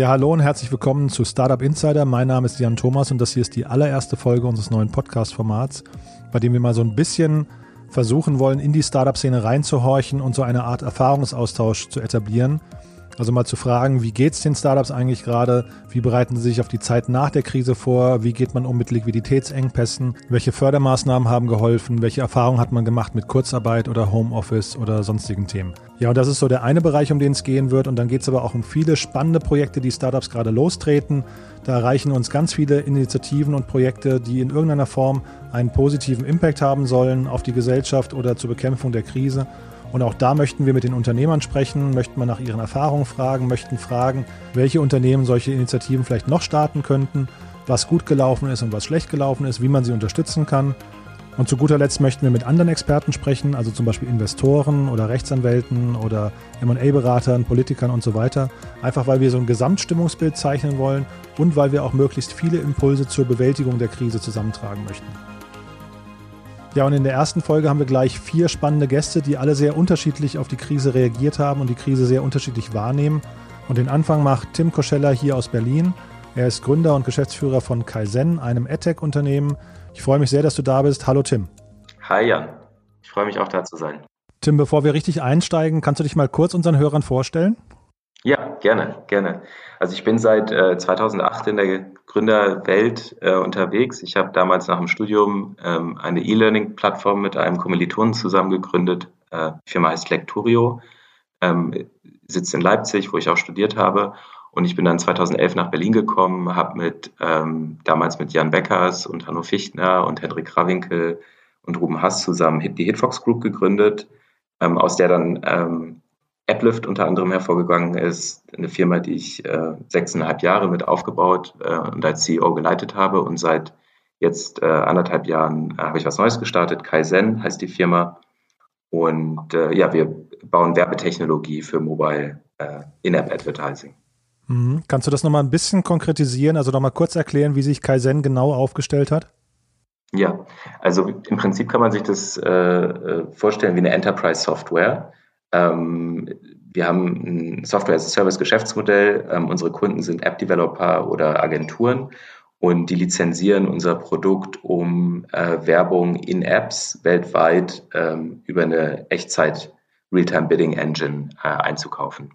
Ja, hallo und herzlich willkommen zu Startup Insider. Mein Name ist Jan Thomas und das hier ist die allererste Folge unseres neuen Podcast-Formats, bei dem wir mal so ein bisschen versuchen wollen, in die Startup-Szene reinzuhorchen und so eine Art Erfahrungsaustausch zu etablieren. Also mal zu fragen, wie geht es den Startups eigentlich gerade? Wie bereiten sie sich auf die Zeit nach der Krise vor? Wie geht man um mit Liquiditätsengpässen? Welche Fördermaßnahmen haben geholfen? Welche Erfahrungen hat man gemacht mit Kurzarbeit oder Homeoffice oder sonstigen Themen? Ja, und das ist so der eine Bereich, um den es gehen wird. Und dann geht es aber auch um viele spannende Projekte, die Startups gerade lostreten. Da erreichen uns ganz viele Initiativen und Projekte, die in irgendeiner Form einen positiven Impact haben sollen auf die Gesellschaft oder zur Bekämpfung der Krise. Und auch da möchten wir mit den Unternehmern sprechen, möchten wir nach ihren Erfahrungen fragen, möchten fragen, welche Unternehmen solche Initiativen vielleicht noch starten könnten, was gut gelaufen ist und was schlecht gelaufen ist, wie man sie unterstützen kann. Und zu guter Letzt möchten wir mit anderen Experten sprechen, also zum Beispiel Investoren oder Rechtsanwälten oder MA-Beratern, Politikern und so weiter. Einfach weil wir so ein Gesamtstimmungsbild zeichnen wollen und weil wir auch möglichst viele Impulse zur Bewältigung der Krise zusammentragen möchten. Ja, und in der ersten Folge haben wir gleich vier spannende Gäste, die alle sehr unterschiedlich auf die Krise reagiert haben und die Krise sehr unterschiedlich wahrnehmen. Und den Anfang macht Tim Koschella hier aus Berlin. Er ist Gründer und Geschäftsführer von Kaizen, einem AdTech-Unternehmen. Ich freue mich sehr, dass du da bist. Hallo Tim. Hi Jan. Ich freue mich auch da zu sein. Tim, bevor wir richtig einsteigen, kannst du dich mal kurz unseren Hörern vorstellen? Ja, gerne, gerne. Also ich bin seit äh, 2008 in der Gründerwelt äh, unterwegs. Ich habe damals nach dem Studium ähm, eine E-Learning-Plattform mit einem Kommilitonen zusammen gegründet. Äh, die Firma heißt Lecturio, ähm, sitzt in Leipzig, wo ich auch studiert habe. Und ich bin dann 2011 nach Berlin gekommen, habe mit ähm, damals mit Jan Beckers und Hanno Fichtner und Hendrik Rawinkel und Ruben Hass zusammen die Hitfox Group gegründet, ähm, aus der dann ähm, Applift unter anderem hervorgegangen ist, eine Firma, die ich äh, sechseinhalb Jahre mit aufgebaut äh, und als CEO geleitet habe. Und seit jetzt äh, anderthalb Jahren äh, habe ich was Neues gestartet. Kaizen heißt die Firma. Und äh, ja, wir bauen Werbetechnologie für Mobile äh, In-App Advertising. Mhm. Kannst du das nochmal ein bisschen konkretisieren, also nochmal kurz erklären, wie sich Kaizen genau aufgestellt hat? Ja, also im Prinzip kann man sich das vorstellen wie eine Enterprise-Software. Ähm, wir haben ein Software-as-a-Service-Geschäftsmodell. Ähm, unsere Kunden sind App-Developer oder Agenturen und die lizenzieren unser Produkt, um äh, Werbung in Apps weltweit ähm, über eine Echtzeit Realtime Bidding Engine äh, einzukaufen.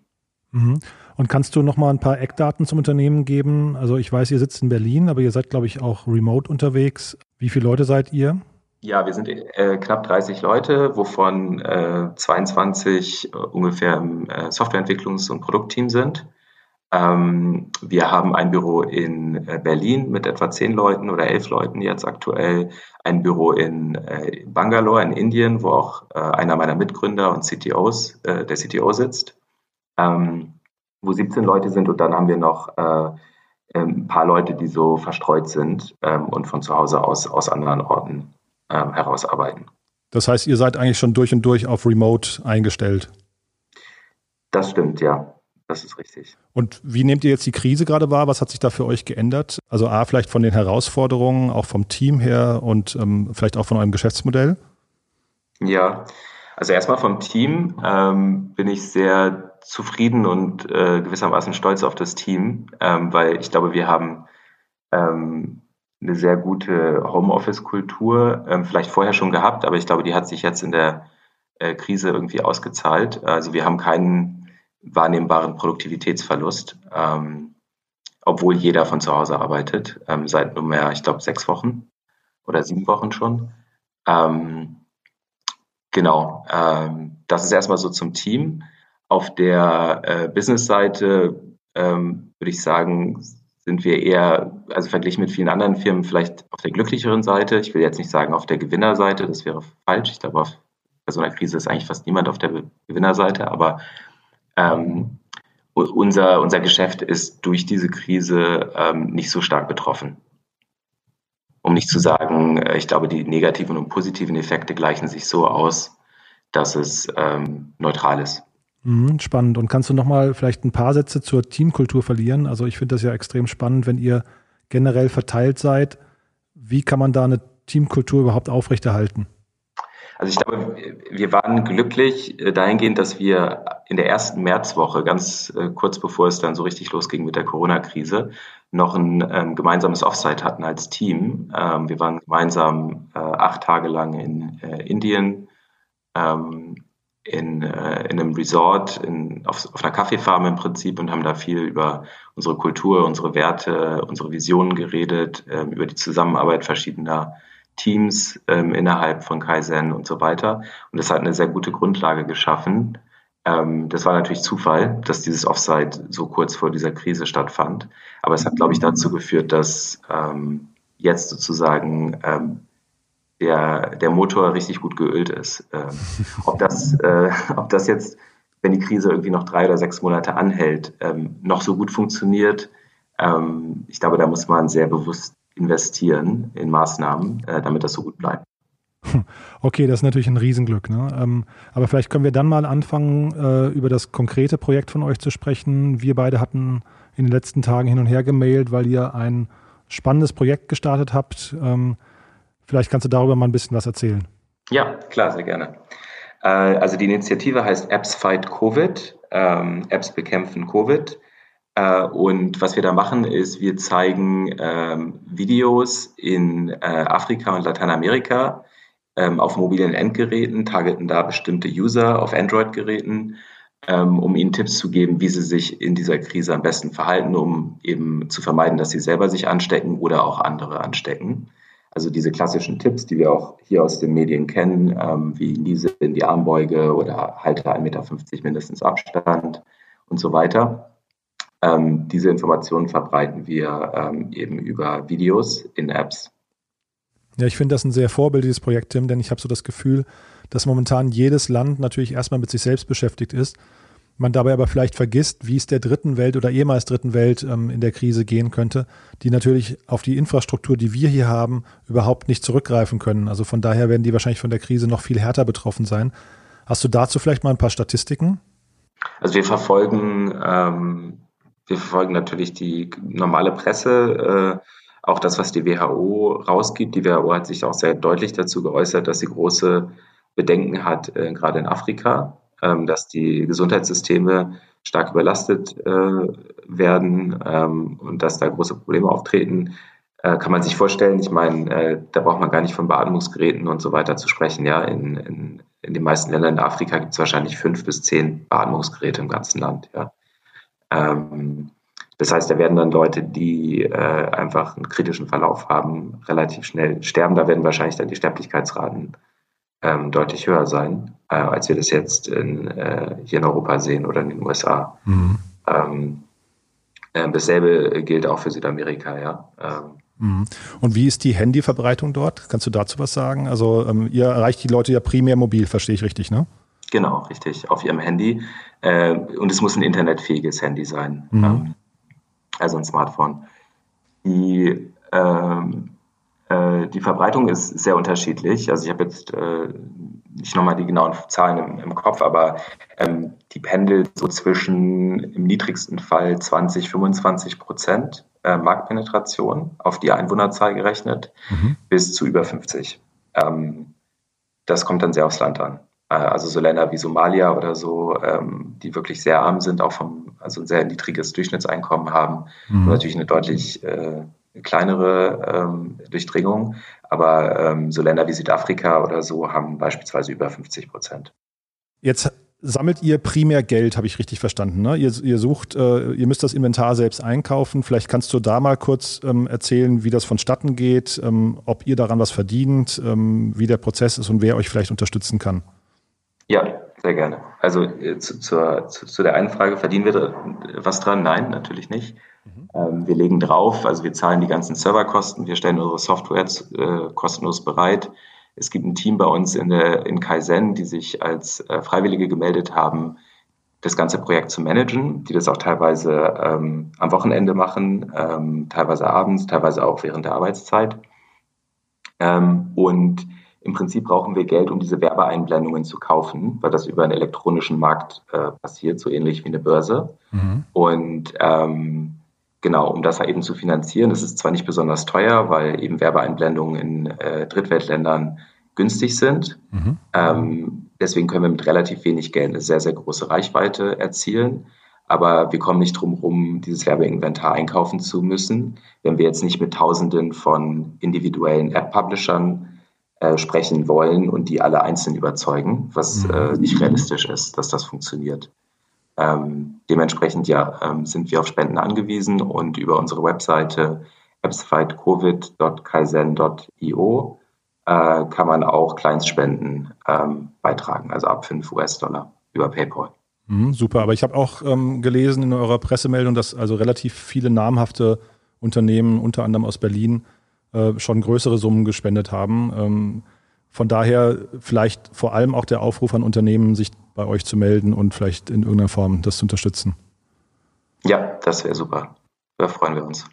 Mhm. Und kannst du noch mal ein paar Eckdaten zum Unternehmen geben? Also ich weiß, ihr sitzt in Berlin, aber ihr seid, glaube ich, auch remote unterwegs. Wie viele Leute seid ihr? Ja, wir sind äh, knapp 30 Leute, wovon äh, 22 äh, ungefähr im äh, Softwareentwicklungs- und Produktteam sind. Ähm, wir haben ein Büro in äh, Berlin mit etwa 10 Leuten oder 11 Leuten jetzt aktuell, ein Büro in äh, Bangalore in Indien, wo auch einer meiner Mitgründer und CTOs, der CTO sitzt, ähm, wo 17 Leute sind und dann haben wir noch ein paar Leute, die so verstreut sind ähm, und von zu Hause aus aus anderen Orten ähm, herausarbeiten. Das heißt, ihr seid eigentlich schon durch und durch auf Remote eingestellt. Das stimmt, ja. Das ist richtig. Und wie nehmt ihr jetzt die Krise gerade wahr? Was hat sich da für euch geändert? Also A, vielleicht von den Herausforderungen, auch vom Team her und ähm, vielleicht auch von eurem Geschäftsmodell? Ja, also erstmal vom Team ähm, bin ich sehr zufrieden und äh, gewissermaßen stolz auf das Team, ähm, weil ich glaube, wir haben ähm, eine sehr gute Homeoffice-Kultur, ähm, vielleicht vorher schon gehabt, aber ich glaube, die hat sich jetzt in der äh, Krise irgendwie ausgezahlt. Also wir haben keinen wahrnehmbaren Produktivitätsverlust, ähm, obwohl jeder von zu Hause arbeitet, ähm, seit nunmehr, ich glaube, sechs Wochen oder sieben Wochen schon. Ähm, genau, ähm, das ist erstmal so zum Team. Auf der äh, Business-Seite ähm, würde ich sagen, sind wir eher, also verglichen mit vielen anderen Firmen, vielleicht auf der glücklicheren Seite. Ich will jetzt nicht sagen auf der Gewinnerseite, das wäre falsch. Ich glaube, bei so einer Krise ist eigentlich fast niemand auf der Gewinnerseite, aber ähm, unser, unser Geschäft ist durch diese Krise ähm, nicht so stark betroffen. Um nicht zu sagen, äh, ich glaube, die negativen und positiven Effekte gleichen sich so aus, dass es ähm, neutral ist. Mhm, spannend. Und kannst du nochmal vielleicht ein paar Sätze zur Teamkultur verlieren? Also ich finde das ja extrem spannend, wenn ihr generell verteilt seid. Wie kann man da eine Teamkultur überhaupt aufrechterhalten? Also ich glaube, wir waren glücklich äh, dahingehend, dass wir in der ersten Märzwoche, ganz äh, kurz bevor es dann so richtig losging mit der Corona-Krise, noch ein ähm, gemeinsames Offsite hatten als Team. Ähm, wir waren gemeinsam äh, acht Tage lang in Indien, ähm, in, äh, in einem Resort, in, auf, auf einer Kaffeefarm im Prinzip und haben da viel über unsere Kultur, unsere Werte, unsere Visionen geredet, ähm, über die Zusammenarbeit verschiedener Teams ähm, innerhalb von Kaizen und so weiter. Und das hat eine sehr gute Grundlage geschaffen. Ähm, das war natürlich Zufall, dass dieses Offsite so kurz vor dieser Krise stattfand. Aber es hat, glaube ich, dazu geführt, dass ähm, jetzt sozusagen ähm, der, der Motor richtig gut geölt ist. Ähm, ob, das, äh, ob das jetzt, wenn die Krise irgendwie noch drei oder sechs Monate anhält, ähm, noch so gut funktioniert, ähm, ich glaube, da muss man sehr bewusst investieren in Maßnahmen, äh, damit das so gut bleibt. Okay, das ist natürlich ein Riesenglück. Ne? Ähm, aber vielleicht können wir dann mal anfangen, äh, über das konkrete Projekt von euch zu sprechen. Wir beide hatten in den letzten Tagen hin und her gemailt, weil ihr ein spannendes Projekt gestartet habt. Vielleicht kannst du darüber mal ein bisschen was erzählen. Ja, klar, sehr gerne. Äh, also die Initiative heißt Apps Fight Covid, ähm, Apps bekämpfen Covid. Äh, und was wir da machen, ist, wir zeigen ähm, Videos in äh, Afrika und Lateinamerika ähm, auf mobilen Endgeräten, targeten da bestimmte User auf Android-Geräten, um ihnen Tipps zu geben, wie sie sich in dieser Krise am besten verhalten, um eben zu vermeiden, dass sie selber sich anstecken oder auch andere anstecken. Also diese klassischen Tipps, die wir auch hier aus den Medien kennen, ähm, wie Niese in die Armbeuge oder halte 1,50 Meter mindestens Abstand und so weiter. Ähm, diese Informationen verbreiten wir ähm, eben über Videos in Apps. Ja, ich finde das ein sehr vorbildliches Projekt, Tim, denn ich habe so das Gefühl, dass momentan jedes Land natürlich erstmal mit sich selbst beschäftigt ist, man dabei aber vielleicht vergisst, wie es der dritten Welt oder ehemals dritten Welt ähm, in der Krise gehen könnte, die natürlich auf die Infrastruktur, die wir hier haben, überhaupt nicht zurückgreifen können. Also von daher werden die wahrscheinlich von der Krise noch viel härter betroffen sein. Hast du dazu vielleicht mal ein paar Statistiken? Also wir verfolgen ähm, wir verfolgen natürlich die normale Presse, äh, auch das, was die WHO rausgibt. Die WHO hat sich auch sehr deutlich dazu geäußert, dass sie große Bedenken hat, äh, gerade in Afrika, ähm, dass die Gesundheitssysteme stark überlastet äh, werden ähm, und dass da große Probleme auftreten. Äh, kann man sich vorstellen, ich meine, äh, da braucht man gar nicht von Beatmungsgeräten und so weiter zu sprechen. Ja, in, in, in den meisten Ländern in Afrika gibt es wahrscheinlich fünf bis zehn Beatmungsgeräte im ganzen Land. Ja. Ähm, das heißt, da werden dann Leute, die äh, einfach einen kritischen Verlauf haben, relativ schnell sterben. Da werden wahrscheinlich dann die Sterblichkeitsraten ähm, deutlich höher sein, äh, als wir das jetzt in, äh, hier in Europa sehen oder in den USA. Mhm. Ähm, äh, dasselbe gilt auch für Südamerika, ja. Ähm, mhm. und wie ist die Handyverbreitung dort? Kannst du dazu was sagen? Also ähm, ihr erreicht die Leute ja primär mobil, verstehe ich richtig, ne? Genau, richtig, auf ihrem Handy. Äh, und es muss ein internetfähiges Handy sein, mhm. ähm, also ein Smartphone. Die, ähm, äh, die Verbreitung ist sehr unterschiedlich. Also ich habe jetzt äh, nicht nochmal die genauen Zahlen im, im Kopf, aber ähm, die pendelt so zwischen im niedrigsten Fall 20, 25 Prozent äh, Marktpenetration auf die Einwohnerzahl gerechnet, mhm. bis zu über 50. Ähm, das kommt dann sehr aufs Land an. Äh, also so Länder wie Somalia oder so, ähm, die wirklich sehr arm sind, auch vom, also ein sehr niedriges Durchschnittseinkommen haben, mhm. natürlich eine deutlich äh, kleinere ähm, Durchdringung. Aber ähm, so Länder wie Südafrika oder so haben beispielsweise über 50 Prozent. Jetzt sammelt ihr primär Geld, habe ich richtig verstanden. Ne? Ihr, ihr, sucht, äh, ihr müsst das Inventar selbst einkaufen. Vielleicht kannst du da mal kurz ähm, erzählen, wie das vonstatten geht, ähm, ob ihr daran was verdient, ähm, wie der Prozess ist und wer euch vielleicht unterstützen kann. Ja, sehr gerne. Also äh, zu, zur, zu, zu, der einen Frage, verdienen wir was dran? Nein, natürlich nicht. Mhm. Ähm, wir legen drauf, also wir zahlen die ganzen Serverkosten, wir stellen unsere Software äh, kostenlos bereit. Es gibt ein Team bei uns in, der, in Kaizen, die sich als äh, Freiwillige gemeldet haben, das ganze Projekt zu managen, die das auch teilweise ähm, am Wochenende machen, ähm, teilweise abends, teilweise auch während der Arbeitszeit. Ähm, und im Prinzip brauchen wir Geld, um diese Werbeeinblendungen zu kaufen, weil das über einen elektronischen Markt äh, passiert, so ähnlich wie eine Börse. Mhm. Und ähm, genau, um das eben zu finanzieren, das ist zwar nicht besonders teuer, weil eben Werbeeinblendungen in äh, Drittweltländern günstig sind. Mhm. Ähm, deswegen können wir mit relativ wenig Geld eine sehr, sehr große Reichweite erzielen. Aber wir kommen nicht drum herum, dieses Werbeinventar einkaufen zu müssen, wenn wir jetzt nicht mit Tausenden von individuellen App-Publishern äh, sprechen wollen und die alle einzeln überzeugen, was mhm. äh, nicht realistisch ist, dass das funktioniert. Ähm, dementsprechend ja, ähm, sind wir auf Spenden angewiesen und über unsere Webseite appsfightcovid.kaizen.io äh, kann man auch Kleinstspenden ähm, beitragen, also ab 5 US-Dollar über PayPal. Mhm, super, aber ich habe auch ähm, gelesen in eurer Pressemeldung, dass also relativ viele namhafte Unternehmen, unter anderem aus Berlin, äh, schon größere Summen gespendet haben. Von daher vielleicht vor allem auch der Aufruf an Unternehmen, sich bei euch zu melden und vielleicht in irgendeiner Form das zu unterstützen. Ja, das wäre super. Da freuen wir uns.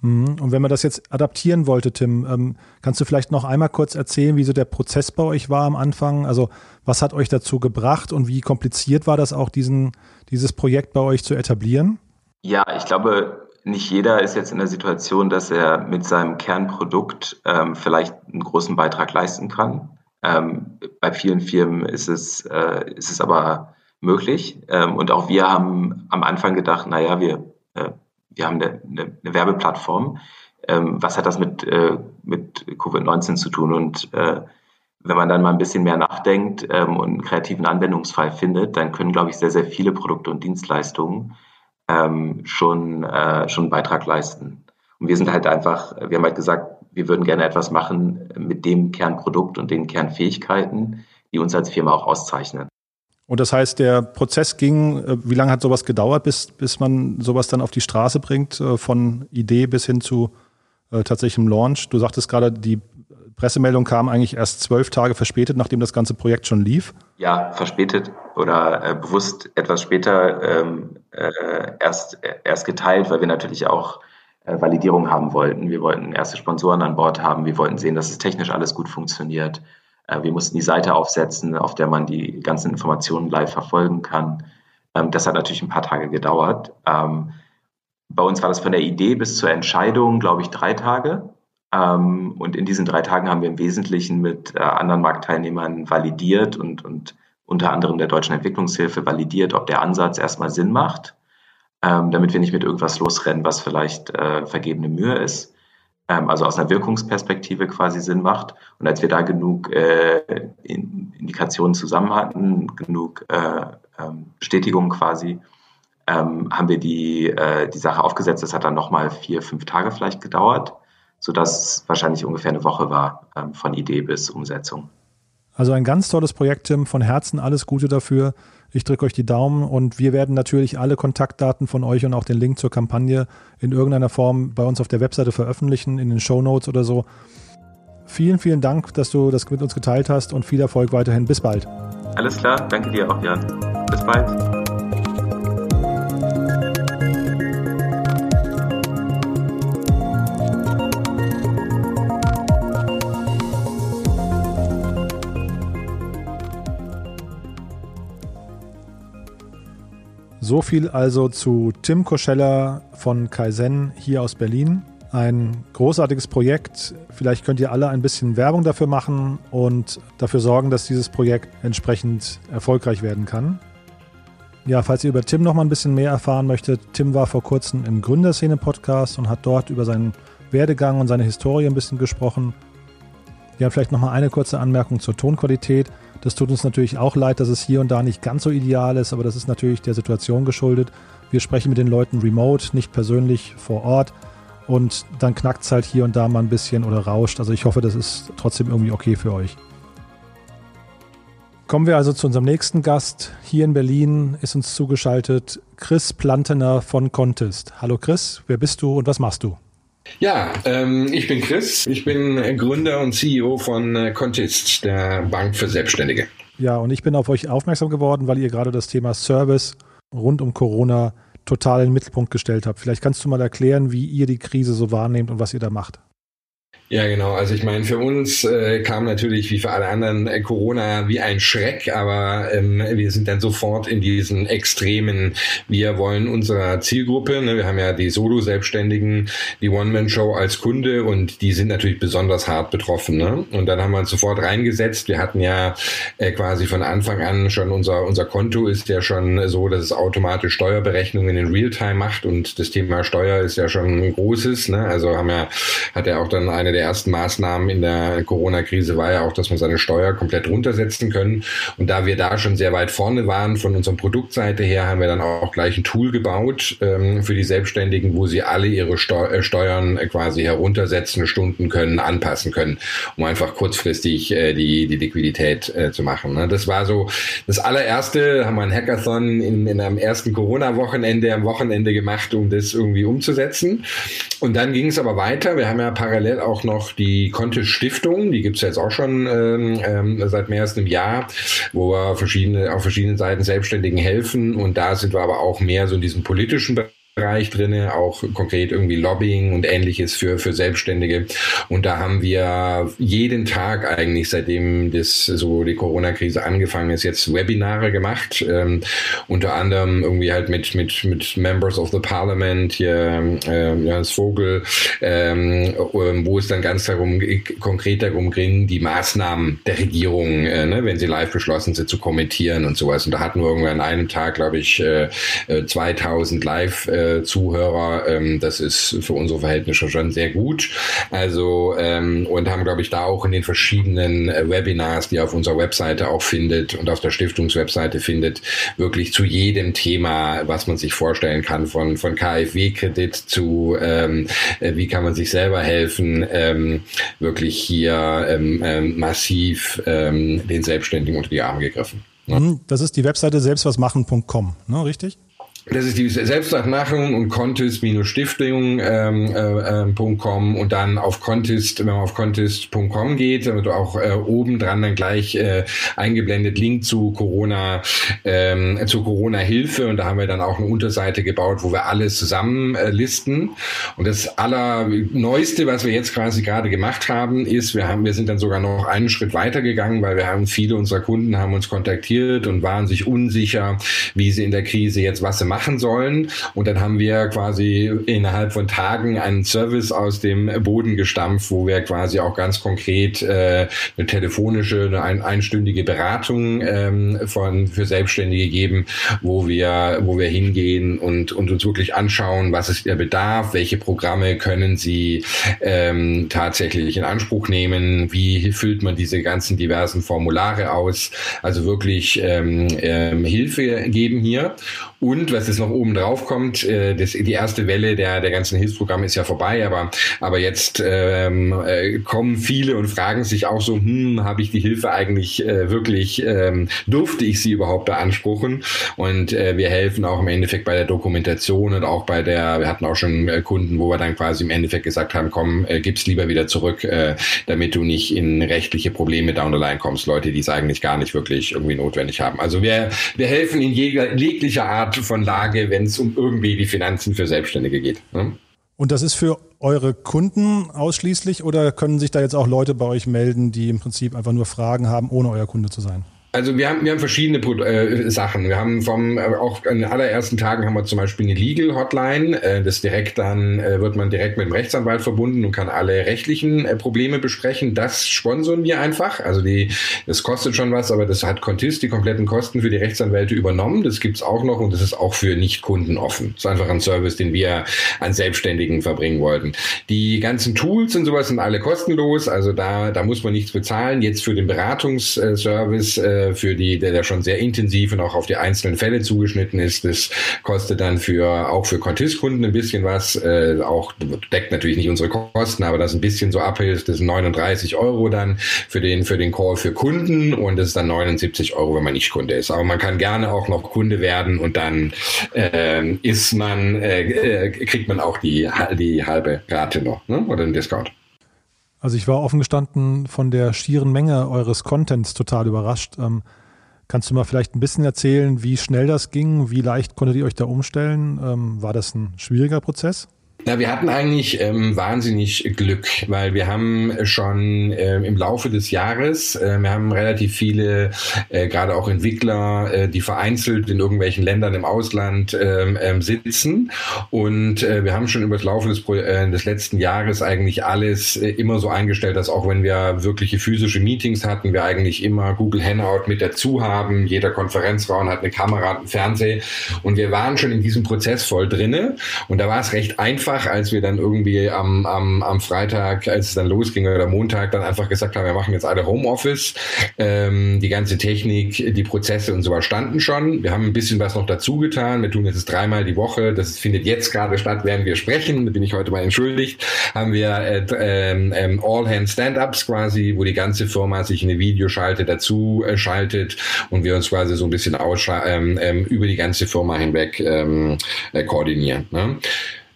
Mhm. Und wenn man das jetzt adaptieren wollte, Tim, ähm, kannst du vielleicht noch einmal kurz erzählen, wie so der Prozess bei euch war am Anfang? Also was hat euch dazu gebracht und wie kompliziert war das auch, diesen, dieses Projekt bei euch zu etablieren? Ja, ich glaube, nicht jeder ist jetzt in der Situation, dass er mit seinem Kernprodukt ähm, vielleicht einen großen Beitrag leisten kann. Ähm, bei vielen Firmen ist es, äh, ist es aber möglich. Ähm, und auch wir haben am Anfang gedacht, naja, wir äh, wir haben eine, eine, eine Werbeplattform. Ähm, was hat das mit, äh, mit Covid-19 zu tun? Und äh, wenn man dann mal ein bisschen mehr nachdenkt ähm, und einen kreativen Anwendungsfall findet, dann können, glaube ich, sehr, sehr viele Produkte und Dienstleistungen ähm, schon, äh, schon einen Beitrag leisten. Und wir sind halt einfach, wir haben halt gesagt, wir würden gerne etwas machen mit dem Kernprodukt und den Kernfähigkeiten, die uns als Firma auch auszeichnen. Und das heißt, der Prozess ging, äh, wie lange hat sowas gedauert, bis, bis man sowas dann auf die Straße bringt, äh, von Idee bis hin zu äh, tatsächlichem Launch? Du sagtest gerade, die Pressemeldung kam eigentlich erst zwölf Tage verspätet, nachdem das ganze Projekt schon lief. Ja, verspätet oder äh, bewusst etwas später ähm, äh, erst, erst geteilt, weil wir natürlich auch äh, Validierung haben wollten. Wir wollten erste Sponsoren an Bord haben. Wir wollten sehen, dass es technisch alles gut funktioniert. Äh, wir mussten die Seite aufsetzen, auf der man die ganzen Informationen live verfolgen kann. Ähm, das hat natürlich ein paar Tage gedauert. Ähm, bei uns war das von der Idee bis zur Entscheidung, glaube ich, drei Tage. Ähm, und in diesen drei Tagen haben wir im Wesentlichen mit äh, anderen Marktteilnehmern validiert und, und unter anderem der Deutschen Entwicklungshilfe validiert, ob der Ansatz erstmal Sinn macht, damit wir nicht mit irgendwas losrennen, was vielleicht äh, vergebene Mühe ist ähm, also aus einer Wirkungsperspektive quasi Sinn macht. Und als wir da genug äh, Indikationen zusammen hatten, genug äh, ähm, Bestätigungen quasi, ähm, haben wir die, äh, die Sache aufgesetzt. Das hat dann nochmal vier, fünf Tage vielleicht gedauert, sodass wahrscheinlich ungefähr eine Woche war ähm, von Idee bis Umsetzung. Also ein ganz tolles Projekt, Tim. Von Herzen alles Gute dafür. Ich drücke euch die Daumen und wir werden natürlich alle Kontaktdaten von euch und auch den Link zur Kampagne in irgendeiner Form bei uns auf der Webseite veröffentlichen, in den Show Notes oder so. Vielen, vielen Dank, dass du das mit uns geteilt hast und viel Erfolg weiterhin. Bis bald. Alles klar, danke dir auch, Jan. Bis bald. So viel also zu Tim Koscheller von Kaizen hier aus Berlin. Ein großartiges Projekt. Vielleicht könnt ihr alle ein bisschen Werbung dafür machen und dafür sorgen, dass dieses Projekt entsprechend erfolgreich werden kann. Ja, falls ihr über Tim noch mal ein bisschen mehr erfahren möchtet, Tim war vor kurzem im Gründerszene-Podcast und hat dort über seinen Werdegang und seine Historie ein bisschen gesprochen. Ja, vielleicht noch mal eine kurze Anmerkung zur Tonqualität. Das tut uns natürlich auch leid, dass es hier und da nicht ganz so ideal ist, aber das ist natürlich der Situation geschuldet. Wir sprechen mit den Leuten remote, nicht persönlich vor Ort und dann knackt es halt hier und da mal ein bisschen oder rauscht. Also ich hoffe, das ist trotzdem irgendwie okay für euch. Kommen wir also zu unserem nächsten Gast. Hier in Berlin ist uns zugeschaltet Chris Plantener von Contest. Hallo Chris, wer bist du und was machst du? Ja, ähm, ich bin Chris. Ich bin Gründer und CEO von äh, Contist, der Bank für Selbstständige. Ja, und ich bin auf euch aufmerksam geworden, weil ihr gerade das Thema Service rund um Corona total in den Mittelpunkt gestellt habt. Vielleicht kannst du mal erklären, wie ihr die Krise so wahrnehmt und was ihr da macht. Ja, genau. Also ich meine, für uns äh, kam natürlich wie für alle anderen äh, Corona wie ein Schreck, aber ähm, wir sind dann sofort in diesen Extremen. Wir wollen unserer Zielgruppe, ne, wir haben ja die Solo-Selbstständigen, die One-Man-Show als Kunde und die sind natürlich besonders hart betroffen. Ne? Und dann haben wir uns sofort reingesetzt. Wir hatten ja äh, quasi von Anfang an schon unser, unser Konto ist ja schon so, dass es automatisch Steuerberechnungen in Realtime macht und das Thema Steuer ist ja schon ein großes. Ne? Also haben ja, hat ja auch dann eine der der ersten Maßnahmen in der Corona-Krise war ja auch, dass man seine Steuer komplett runtersetzen können. Und da wir da schon sehr weit vorne waren von unserer Produktseite her, haben wir dann auch gleich ein Tool gebaut ähm, für die Selbstständigen, wo sie alle ihre Steu äh, Steuern quasi heruntersetzen, Stunden können, anpassen können, um einfach kurzfristig äh, die, die Liquidität äh, zu machen. Ne? Das war so das allererste, haben wir ein Hackathon in, in einem ersten Corona-Wochenende am Wochenende gemacht, um das irgendwie umzusetzen. Und dann ging es aber weiter. Wir haben ja parallel auch noch noch die Contest Stiftung, die gibt es jetzt auch schon ähm, ähm, seit mehr als einem Jahr, wo wir verschiedene, auf verschiedenen Seiten Selbstständigen helfen. Und da sind wir aber auch mehr so in diesem politischen Bereich Bereich drinne, auch konkret irgendwie Lobbying und ähnliches für, für Selbstständige. Und da haben wir jeden Tag eigentlich, seitdem das so die Corona-Krise angefangen ist, jetzt Webinare gemacht. Ähm, unter anderem irgendwie halt mit, mit, mit Members of the Parliament, hier äh, Johannes Vogel, ähm, wo es dann ganz darum, konkret darum ging, die Maßnahmen der Regierung, äh, ne, wenn sie live beschlossen sind, zu kommentieren und sowas. Und da hatten wir irgendwann an einem Tag, glaube ich, äh, 2000 äh, live äh, äh, Zuhörer. Ähm, das ist für unsere Verhältnisse schon sehr gut. Also ähm, und haben, glaube ich, da auch in den verschiedenen äh, Webinars, die ihr auf unserer Webseite auch findet und auf der Stiftungswebseite findet, wirklich zu jedem Thema, was man sich vorstellen kann, von, von KfW-Kredit zu ähm, äh, wie kann man sich selber helfen, ähm, wirklich hier ähm, ähm, massiv ähm, den Selbstständigen unter die Arme gegriffen. Ne? Das ist die Webseite selbstwasmachen.com, ne, richtig? Das ist die Selbstmachung und Contest-Stiftung ähm, äh, äh, und dann auf Contest, wenn man auf Contest.com geht, dann wird auch äh, oben dran dann gleich äh, eingeblendet Link zu Corona, ähm, zu Corona-Hilfe und da haben wir dann auch eine Unterseite gebaut, wo wir alles zusammen äh. Und das allerneueste, was wir jetzt quasi gerade gemacht haben, ist, wir haben, wir sind dann sogar noch einen Schritt weiter gegangen, weil wir haben viele unserer Kunden haben uns kontaktiert und waren sich unsicher, wie sie in der Krise jetzt was machen machen sollen. Und dann haben wir quasi innerhalb von Tagen einen Service aus dem Boden gestampft, wo wir quasi auch ganz konkret äh, eine telefonische, eine ein, einstündige Beratung ähm, von für Selbstständige geben, wo wir, wo wir hingehen und, und uns wirklich anschauen, was ist der Bedarf, welche Programme können Sie ähm, tatsächlich in Anspruch nehmen, wie füllt man diese ganzen diversen Formulare aus, also wirklich ähm, ähm, Hilfe geben hier. Und was jetzt noch oben drauf kommt, äh, das, die erste Welle der, der ganzen Hilfsprogramme ist ja vorbei, aber, aber jetzt ähm, äh, kommen viele und fragen sich auch so, hm, habe ich die Hilfe eigentlich äh, wirklich, ähm, durfte ich sie überhaupt beanspruchen? Und äh, wir helfen auch im Endeffekt bei der Dokumentation und auch bei der, wir hatten auch schon äh, Kunden, wo wir dann quasi im Endeffekt gesagt haben, komm, äh, gib's lieber wieder zurück, äh, damit du nicht in rechtliche Probleme down the line kommst, Leute, die es eigentlich gar nicht wirklich irgendwie notwendig haben. Also wir, wir helfen in jeglicher Art Art von Lage, wenn es um irgendwie die Finanzen für Selbstständige geht. Ne? Und das ist für eure Kunden ausschließlich oder können sich da jetzt auch Leute bei euch melden, die im Prinzip einfach nur Fragen haben, ohne euer Kunde zu sein? Also wir haben, wir haben verschiedene äh, Sachen. Wir haben vom, äh, auch an den allerersten Tagen haben wir zum Beispiel eine Legal Hotline. Äh, das direkt dann, äh, wird man direkt mit dem Rechtsanwalt verbunden und kann alle rechtlichen äh, Probleme besprechen. Das sponsern wir einfach. Also die, das kostet schon was, aber das hat Contist die kompletten Kosten für die Rechtsanwälte übernommen. Das gibt's auch noch und das ist auch für Nicht-Kunden offen. Das ist einfach ein Service, den wir an Selbstständigen verbringen wollten. Die ganzen Tools und sowas sind alle kostenlos. Also da, da muss man nichts bezahlen. Jetzt für den Beratungsservice äh, äh, für die, der da schon sehr intensiv und auch auf die einzelnen Fälle zugeschnitten ist. Das kostet dann für auch für Contist-Kunden ein bisschen was. Äh, auch deckt natürlich nicht unsere Kosten, aber das ein bisschen so abhilft, das sind 39 Euro dann für den für den Call für Kunden und das ist dann 79 Euro, wenn man nicht Kunde ist. Aber man kann gerne auch noch Kunde werden und dann äh, ist man äh, äh kriegt man auch die die halbe Rate noch ne? oder einen Discount. Also ich war offen gestanden von der schieren Menge eures Contents total überrascht. Ähm, kannst du mal vielleicht ein bisschen erzählen, wie schnell das ging? Wie leicht konntet ihr euch da umstellen? Ähm, war das ein schwieriger Prozess? Na, wir hatten eigentlich ähm, wahnsinnig Glück, weil wir haben schon ähm, im Laufe des Jahres, äh, wir haben relativ viele, äh, gerade auch Entwickler, äh, die vereinzelt in irgendwelchen Ländern im Ausland ähm, ähm, sitzen. Und äh, wir haben schon über das Laufe des, äh, des letzten Jahres eigentlich alles äh, immer so eingestellt, dass auch wenn wir wirkliche physische Meetings hatten, wir eigentlich immer Google Hangout mit dazu haben. Jeder Konferenzraum hat eine Kamera, einen Fernseher. Und wir waren schon in diesem Prozess voll drinne. Und da war es recht einfach einfach, als wir dann irgendwie am, am, am Freitag, als es dann losging oder Montag, dann einfach gesagt haben, wir machen jetzt alle Homeoffice. Ähm, die ganze Technik, die Prozesse und so standen schon. Wir haben ein bisschen was noch dazu getan. Wir tun jetzt dreimal die Woche. Das findet jetzt gerade statt, während wir sprechen. Da bin ich heute mal entschuldigt. Haben wir äh, ähm, ähm, All-Hand-Stand-Ups quasi, wo die ganze Firma sich in eine Videoschalte dazu äh, schaltet und wir uns quasi so ein bisschen ähm, ähm, über die ganze Firma hinweg äh, koordinieren. Ne?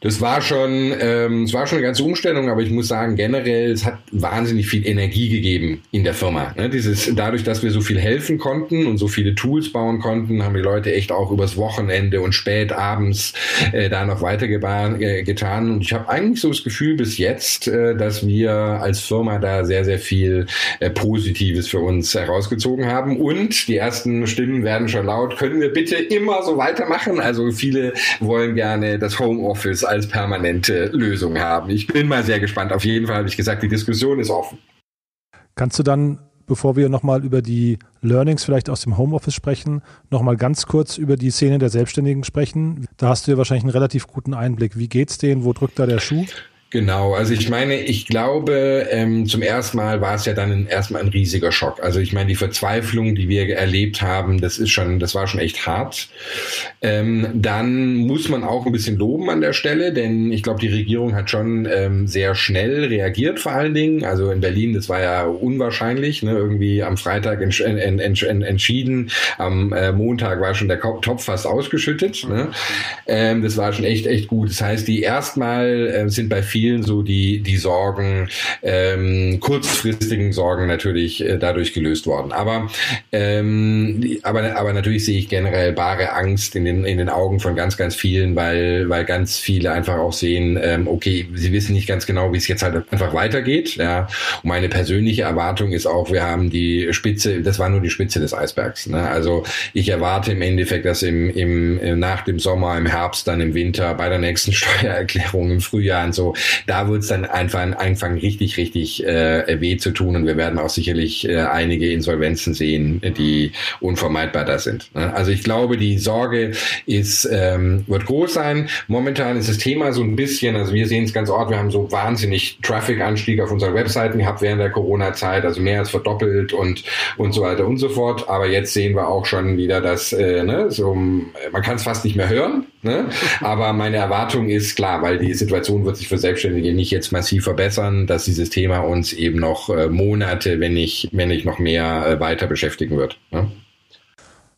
Das war schon, ähm, war schon eine ganze Umstellung, aber ich muss sagen, generell, es hat wahnsinnig viel Energie gegeben in der Firma. Ne? Dieses, dadurch, dass wir so viel helfen konnten und so viele Tools bauen konnten, haben die Leute echt auch übers Wochenende und spät abends äh, da noch weiter äh, getan. Und ich habe eigentlich so das Gefühl bis jetzt, äh, dass wir als Firma da sehr, sehr viel äh, Positives für uns herausgezogen haben. Und die ersten Stimmen werden schon laut. Können wir bitte immer so weitermachen? Also viele wollen gerne das Homeoffice als permanente Lösung haben. Ich bin mal sehr gespannt. Auf jeden Fall habe ich gesagt, die Diskussion ist offen. Kannst du dann, bevor wir nochmal über die Learnings vielleicht aus dem Homeoffice sprechen, nochmal ganz kurz über die Szene der Selbstständigen sprechen? Da hast du ja wahrscheinlich einen relativ guten Einblick. Wie geht's denen? Wo drückt da der Schuh? Genau, also ich meine, ich glaube, ähm, zum ersten Mal war es ja dann ein, erstmal ein riesiger Schock. Also ich meine, die Verzweiflung, die wir erlebt haben, das ist schon, das war schon echt hart. Ähm, dann muss man auch ein bisschen loben an der Stelle, denn ich glaube, die Regierung hat schon ähm, sehr schnell reagiert, vor allen Dingen. Also in Berlin, das war ja unwahrscheinlich, ne? irgendwie am Freitag entsch en en entschieden, am äh, Montag war schon der Topf fast ausgeschüttet. Ne? Ähm, das war schon echt, echt gut. Das heißt, die erstmal äh, sind bei vielen vielen so die, die Sorgen, ähm, kurzfristigen Sorgen natürlich äh, dadurch gelöst worden. Aber, ähm, aber, aber natürlich sehe ich generell bare Angst in den, in den Augen von ganz, ganz vielen, weil, weil ganz viele einfach auch sehen, ähm, okay, sie wissen nicht ganz genau, wie es jetzt halt einfach weitergeht. Ja. Und meine persönliche Erwartung ist auch, wir haben die Spitze, das war nur die Spitze des Eisbergs. Ne? Also ich erwarte im Endeffekt, dass im, im, nach dem Sommer, im Herbst, dann im Winter, bei der nächsten Steuererklärung im Frühjahr und so, da wird es dann einfach anfangen, richtig, richtig äh, weh zu tun und wir werden auch sicherlich äh, einige Insolvenzen sehen, die unvermeidbar da sind. Ne? Also ich glaube, die Sorge ist, ähm, wird groß sein. Momentan ist das Thema so ein bisschen, also wir sehen es ganz oft, wir haben so wahnsinnig Traffic-Anstieg auf unseren Webseiten gehabt während der Corona-Zeit, also mehr als verdoppelt und, und so weiter und so fort. Aber jetzt sehen wir auch schon wieder, dass äh, ne, so, man kann es fast nicht mehr hören. Ne? Aber meine Erwartung ist klar, weil die Situation wird sich für Selbstständige nicht jetzt massiv verbessern, dass dieses Thema uns eben noch äh, Monate, wenn nicht, wenn nicht noch mehr äh, weiter beschäftigen wird. Ne?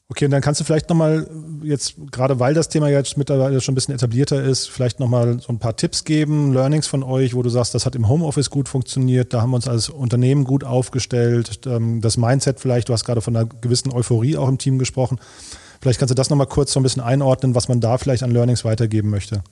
Okay, und dann kannst du vielleicht nochmal, jetzt gerade weil das Thema jetzt mittlerweile schon ein bisschen etablierter ist, vielleicht nochmal so ein paar Tipps geben, Learnings von euch, wo du sagst, das hat im Homeoffice gut funktioniert, da haben wir uns als Unternehmen gut aufgestellt, ähm, das Mindset vielleicht, du hast gerade von einer gewissen Euphorie auch im Team gesprochen. Vielleicht kannst du das nochmal kurz so ein bisschen einordnen, was man da vielleicht an Learnings weitergeben möchte.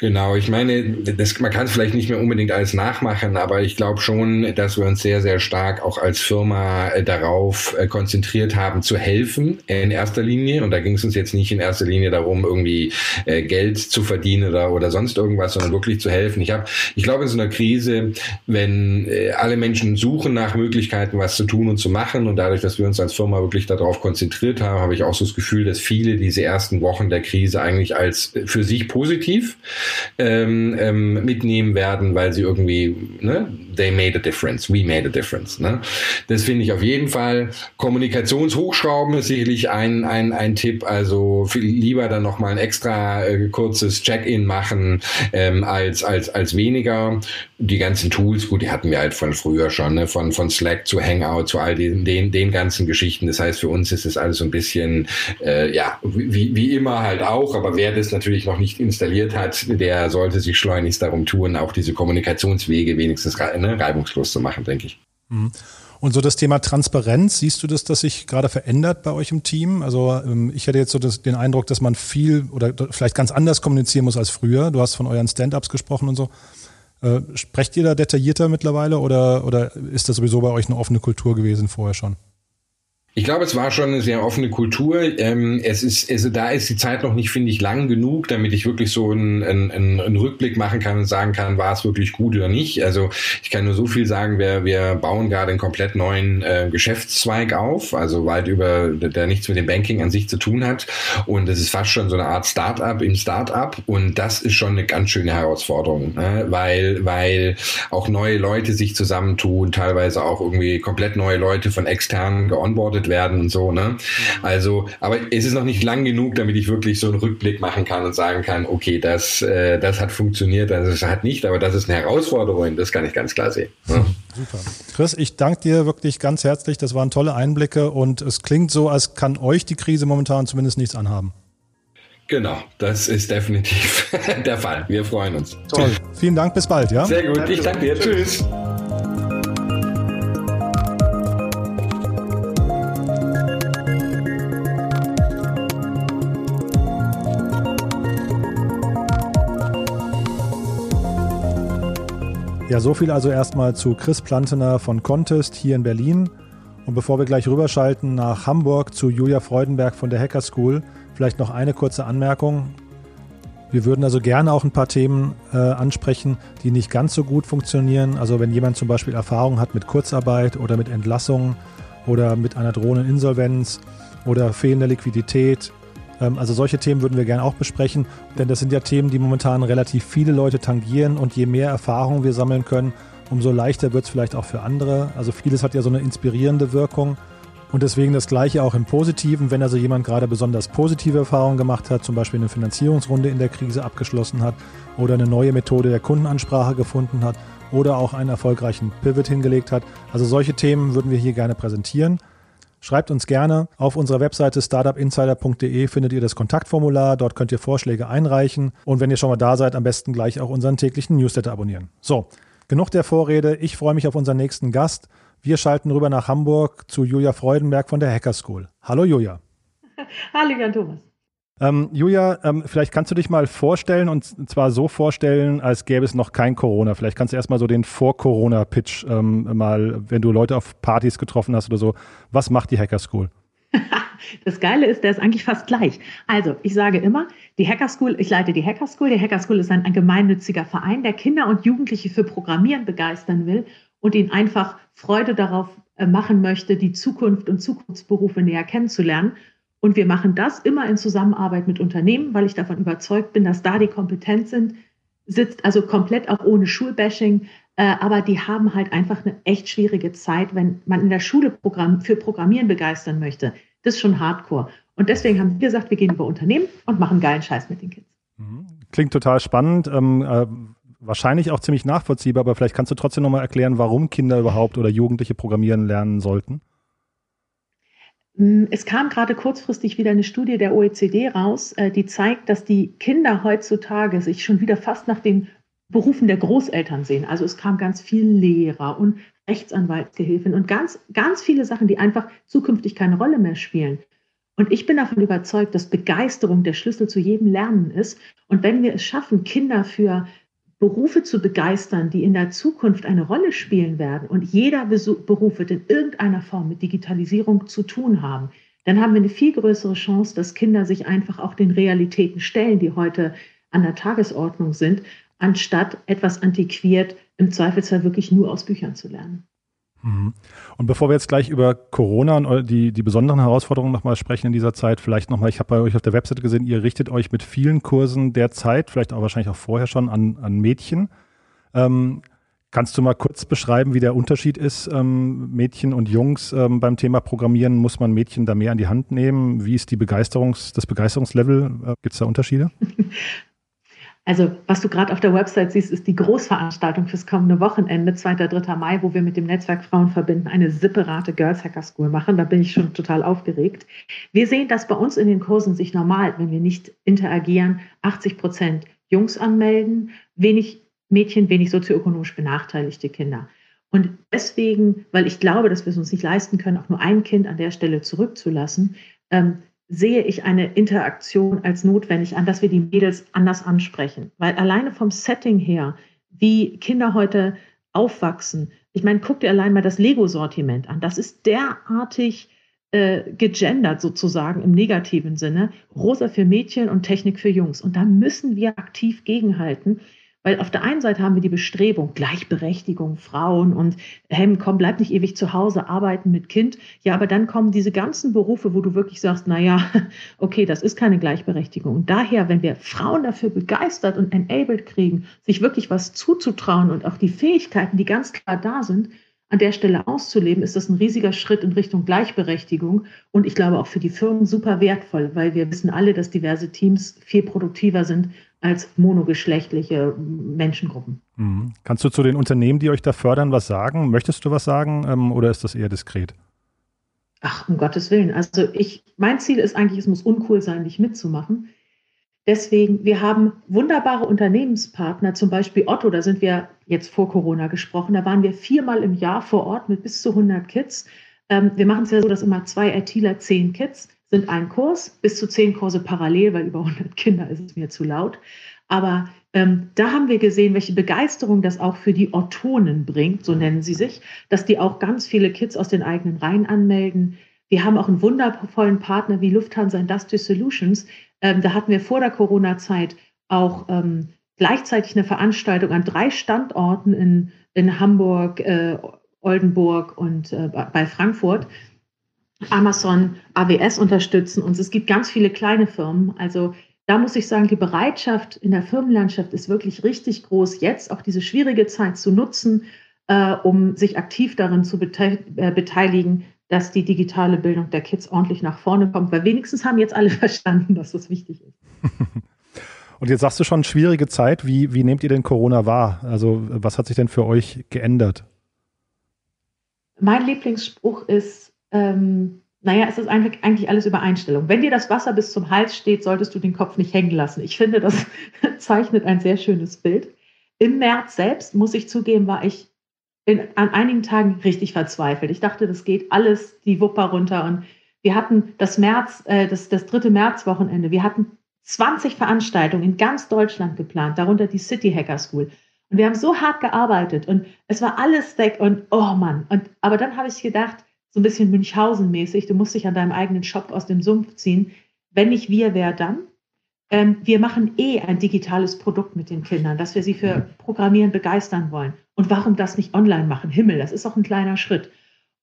Genau, ich meine, das, man kann es vielleicht nicht mehr unbedingt alles nachmachen, aber ich glaube schon, dass wir uns sehr, sehr stark auch als Firma äh, darauf äh, konzentriert haben, zu helfen in erster Linie. Und da ging es uns jetzt nicht in erster Linie darum, irgendwie äh, Geld zu verdienen oder, oder sonst irgendwas, sondern wirklich zu helfen. Ich habe, ich glaube, in so einer Krise, wenn äh, alle Menschen suchen nach Möglichkeiten, was zu tun und zu machen, und dadurch, dass wir uns als Firma wirklich darauf konzentriert haben, habe ich auch so das Gefühl, dass viele diese ersten Wochen der Krise eigentlich als äh, für sich positiv ähm, ähm, mitnehmen werden, weil sie irgendwie, ne, they made a difference, we made a difference. Ne? Das finde ich auf jeden Fall. Kommunikationshochschrauben ist sicherlich ein, ein, ein Tipp. Also viel lieber dann nochmal ein extra äh, kurzes Check-in machen ähm, als, als, als weniger. Die ganzen Tools, gut, die hatten wir halt von früher schon, ne? von, von Slack zu Hangout zu all den, den, den ganzen Geschichten. Das heißt, für uns ist es alles so ein bisschen, äh, ja, wie, wie immer halt auch. Aber wer das natürlich noch nicht installiert hat, der sollte sich schleunigst darum tun, auch diese Kommunikationswege wenigstens ne, reibungslos zu machen, denke ich. Mhm. Und so das Thema Transparenz, siehst du das, dass sich gerade verändert bei euch im Team? Also ähm, ich hatte jetzt so das, den Eindruck, dass man viel oder vielleicht ganz anders kommunizieren muss als früher. Du hast von euren Stand-ups gesprochen und so. Äh, sprecht ihr da detaillierter mittlerweile oder, oder ist das sowieso bei euch eine offene Kultur gewesen vorher schon? Ich glaube, es war schon eine sehr offene Kultur. Ähm, es ist, also da ist die Zeit noch nicht, finde ich, lang genug, damit ich wirklich so einen, einen, einen Rückblick machen kann und sagen kann, war es wirklich gut oder nicht. Also ich kann nur so viel sagen, wir, wir bauen gerade einen komplett neuen äh, Geschäftszweig auf, also weit über, der nichts mit dem Banking an sich zu tun hat. Und es ist fast schon so eine Art Start-up im Start-up. Und das ist schon eine ganz schöne Herausforderung, ne? weil, weil auch neue Leute sich zusammentun, teilweise auch irgendwie komplett neue Leute von externen geonboardet beobachtet werden und so, ne? Also, aber es ist noch nicht lang genug, damit ich wirklich so einen Rückblick machen kann und sagen kann, okay, das, äh, das hat funktioniert, das hat nicht, aber das ist eine Herausforderung, das kann ich ganz klar sehen. Ne? Super. Chris, ich danke dir wirklich ganz herzlich. Das waren tolle Einblicke und es klingt so, als kann euch die Krise momentan zumindest nichts anhaben. Genau, das ist definitiv der Fall. Wir freuen uns. Toll. Vielen Dank, bis bald, ja? Sehr gut, ich danke dir. Tschüss. Ja, so viel also erstmal zu Chris Plantener von Contest hier in Berlin. Und bevor wir gleich rüberschalten nach Hamburg zu Julia Freudenberg von der Hacker School, vielleicht noch eine kurze Anmerkung. Wir würden also gerne auch ein paar Themen äh, ansprechen, die nicht ganz so gut funktionieren. Also wenn jemand zum Beispiel Erfahrung hat mit Kurzarbeit oder mit Entlassungen oder mit einer drohenden Insolvenz oder fehlender Liquidität also solche Themen würden wir gerne auch besprechen, denn das sind ja Themen, die momentan relativ viele Leute tangieren und je mehr Erfahrung wir sammeln können, umso leichter wird es vielleicht auch für andere. Also vieles hat ja so eine inspirierende Wirkung. Und deswegen das Gleiche auch im Positiven, wenn also jemand gerade besonders positive Erfahrungen gemacht hat, zum Beispiel eine Finanzierungsrunde in der Krise abgeschlossen hat oder eine neue Methode der Kundenansprache gefunden hat oder auch einen erfolgreichen Pivot hingelegt hat. Also solche Themen würden wir hier gerne präsentieren. Schreibt uns gerne. Auf unserer Webseite startupinsider.de findet ihr das Kontaktformular. Dort könnt ihr Vorschläge einreichen. Und wenn ihr schon mal da seid, am besten gleich auch unseren täglichen Newsletter abonnieren. So, genug der Vorrede. Ich freue mich auf unseren nächsten Gast. Wir schalten rüber nach Hamburg zu Julia Freudenberg von der Hacker School. Hallo Julia. Hallo Jan Thomas. Ähm, Julia, ähm, vielleicht kannst du dich mal vorstellen und zwar so vorstellen, als gäbe es noch kein Corona. Vielleicht kannst du erstmal so den Vor-Corona-Pitch ähm, mal, wenn du Leute auf Partys getroffen hast oder so. Was macht die Hacker School? Das Geile ist, der ist eigentlich fast gleich. Also, ich sage immer, die Hacker School, ich leite die Hacker School. Die Hacker School ist ein, ein gemeinnütziger Verein, der Kinder und Jugendliche für Programmieren begeistern will und ihnen einfach Freude darauf äh, machen möchte, die Zukunft und Zukunftsberufe näher kennenzulernen. Und wir machen das immer in Zusammenarbeit mit Unternehmen, weil ich davon überzeugt bin, dass da die Kompetenz sind, sitzt, also komplett auch ohne Schulbashing. Äh, aber die haben halt einfach eine echt schwierige Zeit, wenn man in der Schule Programm, für Programmieren begeistern möchte. Das ist schon hardcore. Und deswegen haben wir gesagt, wir gehen über Unternehmen und machen geilen Scheiß mit den Kids. Mhm. Klingt total spannend. Ähm, äh, wahrscheinlich auch ziemlich nachvollziehbar, aber vielleicht kannst du trotzdem nochmal erklären, warum Kinder überhaupt oder Jugendliche programmieren lernen sollten. Mm, es kam gerade kurzfristig wieder eine Studie der OECD raus, äh, die zeigt, dass die Kinder heutzutage sich schon wieder fast nach den Berufen der Großeltern sehen. Also es kam ganz viel Lehrer und Rechtsanwaltsgehilfen und ganz, ganz viele Sachen, die einfach zukünftig keine Rolle mehr spielen. Und ich bin davon überzeugt, dass Begeisterung der Schlüssel zu jedem Lernen ist. Und wenn wir es schaffen, Kinder für Berufe zu begeistern, die in der Zukunft eine Rolle spielen werden und jeder Beruf wird in irgendeiner Form mit Digitalisierung zu tun haben, dann haben wir eine viel größere Chance, dass Kinder sich einfach auch den Realitäten stellen, die heute an der Tagesordnung sind, anstatt etwas antiquiert im Zweifelsfall wirklich nur aus Büchern zu lernen. Mhm. Und bevor wir jetzt gleich über Corona und die, die besonderen Herausforderungen nochmal sprechen in dieser Zeit, vielleicht nochmal, ich habe bei euch auf der Webseite gesehen, ihr richtet euch mit vielen Kursen derzeit, vielleicht auch wahrscheinlich auch vorher schon an, an Mädchen. Ähm, kannst du mal kurz beschreiben, wie der Unterschied ist, ähm, Mädchen und Jungs ähm, beim Thema Programmieren? Muss man Mädchen da mehr an die Hand nehmen? Wie ist die Begeisterungs-, das Begeisterungslevel? Äh, Gibt es da Unterschiede? Also, was du gerade auf der Website siehst, ist die Großveranstaltung fürs kommende Wochenende, 2. 3. Mai, wo wir mit dem Netzwerk Frauen verbinden eine separate Girls Hacker School machen. Da bin ich schon total aufgeregt. Wir sehen, dass bei uns in den Kursen sich normal, wenn wir nicht interagieren, 80 Prozent Jungs anmelden, wenig Mädchen, wenig sozioökonomisch benachteiligte Kinder. Und deswegen, weil ich glaube, dass wir es uns nicht leisten können, auch nur ein Kind an der Stelle zurückzulassen, ähm, sehe ich eine Interaktion als notwendig an, dass wir die Mädels anders ansprechen. Weil alleine vom Setting her, wie Kinder heute aufwachsen, ich meine, guck dir allein mal das Lego-Sortiment an. Das ist derartig äh, gegendert sozusagen im negativen Sinne. Rosa für Mädchen und Technik für Jungs. Und da müssen wir aktiv gegenhalten. Weil auf der einen Seite haben wir die Bestrebung, Gleichberechtigung, Frauen und hey, komm, bleib nicht ewig zu Hause, arbeiten mit Kind. Ja, aber dann kommen diese ganzen Berufe, wo du wirklich sagst, na ja, okay, das ist keine Gleichberechtigung. Und daher, wenn wir Frauen dafür begeistert und enabled kriegen, sich wirklich was zuzutrauen und auch die Fähigkeiten, die ganz klar da sind, an der Stelle auszuleben, ist das ein riesiger Schritt in Richtung Gleichberechtigung und ich glaube auch für die Firmen super wertvoll, weil wir wissen alle, dass diverse Teams viel produktiver sind als monogeschlechtliche Menschengruppen. Mhm. Kannst du zu den Unternehmen, die euch da fördern, was sagen? Möchtest du was sagen ähm, oder ist das eher diskret? Ach, um Gottes Willen. Also ich, mein Ziel ist eigentlich, es muss uncool sein, nicht mitzumachen. Deswegen, wir haben wunderbare Unternehmenspartner, zum Beispiel Otto, da sind wir jetzt vor Corona gesprochen, da waren wir viermal im Jahr vor Ort mit bis zu 100 Kids. Ähm, wir machen es ja so, dass immer zwei ITler zehn Kids sind ein Kurs, bis zu zehn Kurse parallel, weil über 100 Kinder ist es mir zu laut. Aber ähm, da haben wir gesehen, welche Begeisterung das auch für die Ortonen bringt, so nennen sie sich, dass die auch ganz viele Kids aus den eigenen Reihen anmelden. Wir haben auch einen wundervollen Partner wie Lufthansa Industrial Solutions. Ähm, da hatten wir vor der Corona-Zeit auch ähm, gleichzeitig eine Veranstaltung an drei Standorten in, in Hamburg, äh, Oldenburg und äh, bei Frankfurt. Amazon, AWS unterstützen uns. Es gibt ganz viele kleine Firmen. Also da muss ich sagen, die Bereitschaft in der Firmenlandschaft ist wirklich richtig groß, jetzt auch diese schwierige Zeit zu nutzen, äh, um sich aktiv darin zu äh, beteiligen, dass die digitale Bildung der Kids ordentlich nach vorne kommt, weil wenigstens haben jetzt alle verstanden, dass das wichtig ist. Und jetzt sagst du schon, schwierige Zeit. Wie, wie nehmt ihr denn Corona wahr? Also was hat sich denn für euch geändert? Mein Lieblingsspruch ist, ähm, naja, es ist eigentlich alles über Einstellung. Wenn dir das Wasser bis zum Hals steht, solltest du den Kopf nicht hängen lassen. Ich finde, das zeichnet ein sehr schönes Bild. Im März selbst, muss ich zugeben, war ich in, an einigen Tagen richtig verzweifelt. Ich dachte, das geht alles die Wupper runter. Und wir hatten das März, äh, das, das dritte Märzwochenende. Wir hatten 20 Veranstaltungen in ganz Deutschland geplant, darunter die City Hacker School. Und wir haben so hart gearbeitet und es war alles weg und oh Mann. Und, aber dann habe ich gedacht, so ein bisschen Münchhausen-mäßig, du musst dich an deinem eigenen Shop aus dem Sumpf ziehen. Wenn nicht wir, wer dann? Ähm, wir machen eh ein digitales Produkt mit den Kindern, dass wir sie für Programmieren begeistern wollen. Und warum das nicht online machen? Himmel, das ist auch ein kleiner Schritt.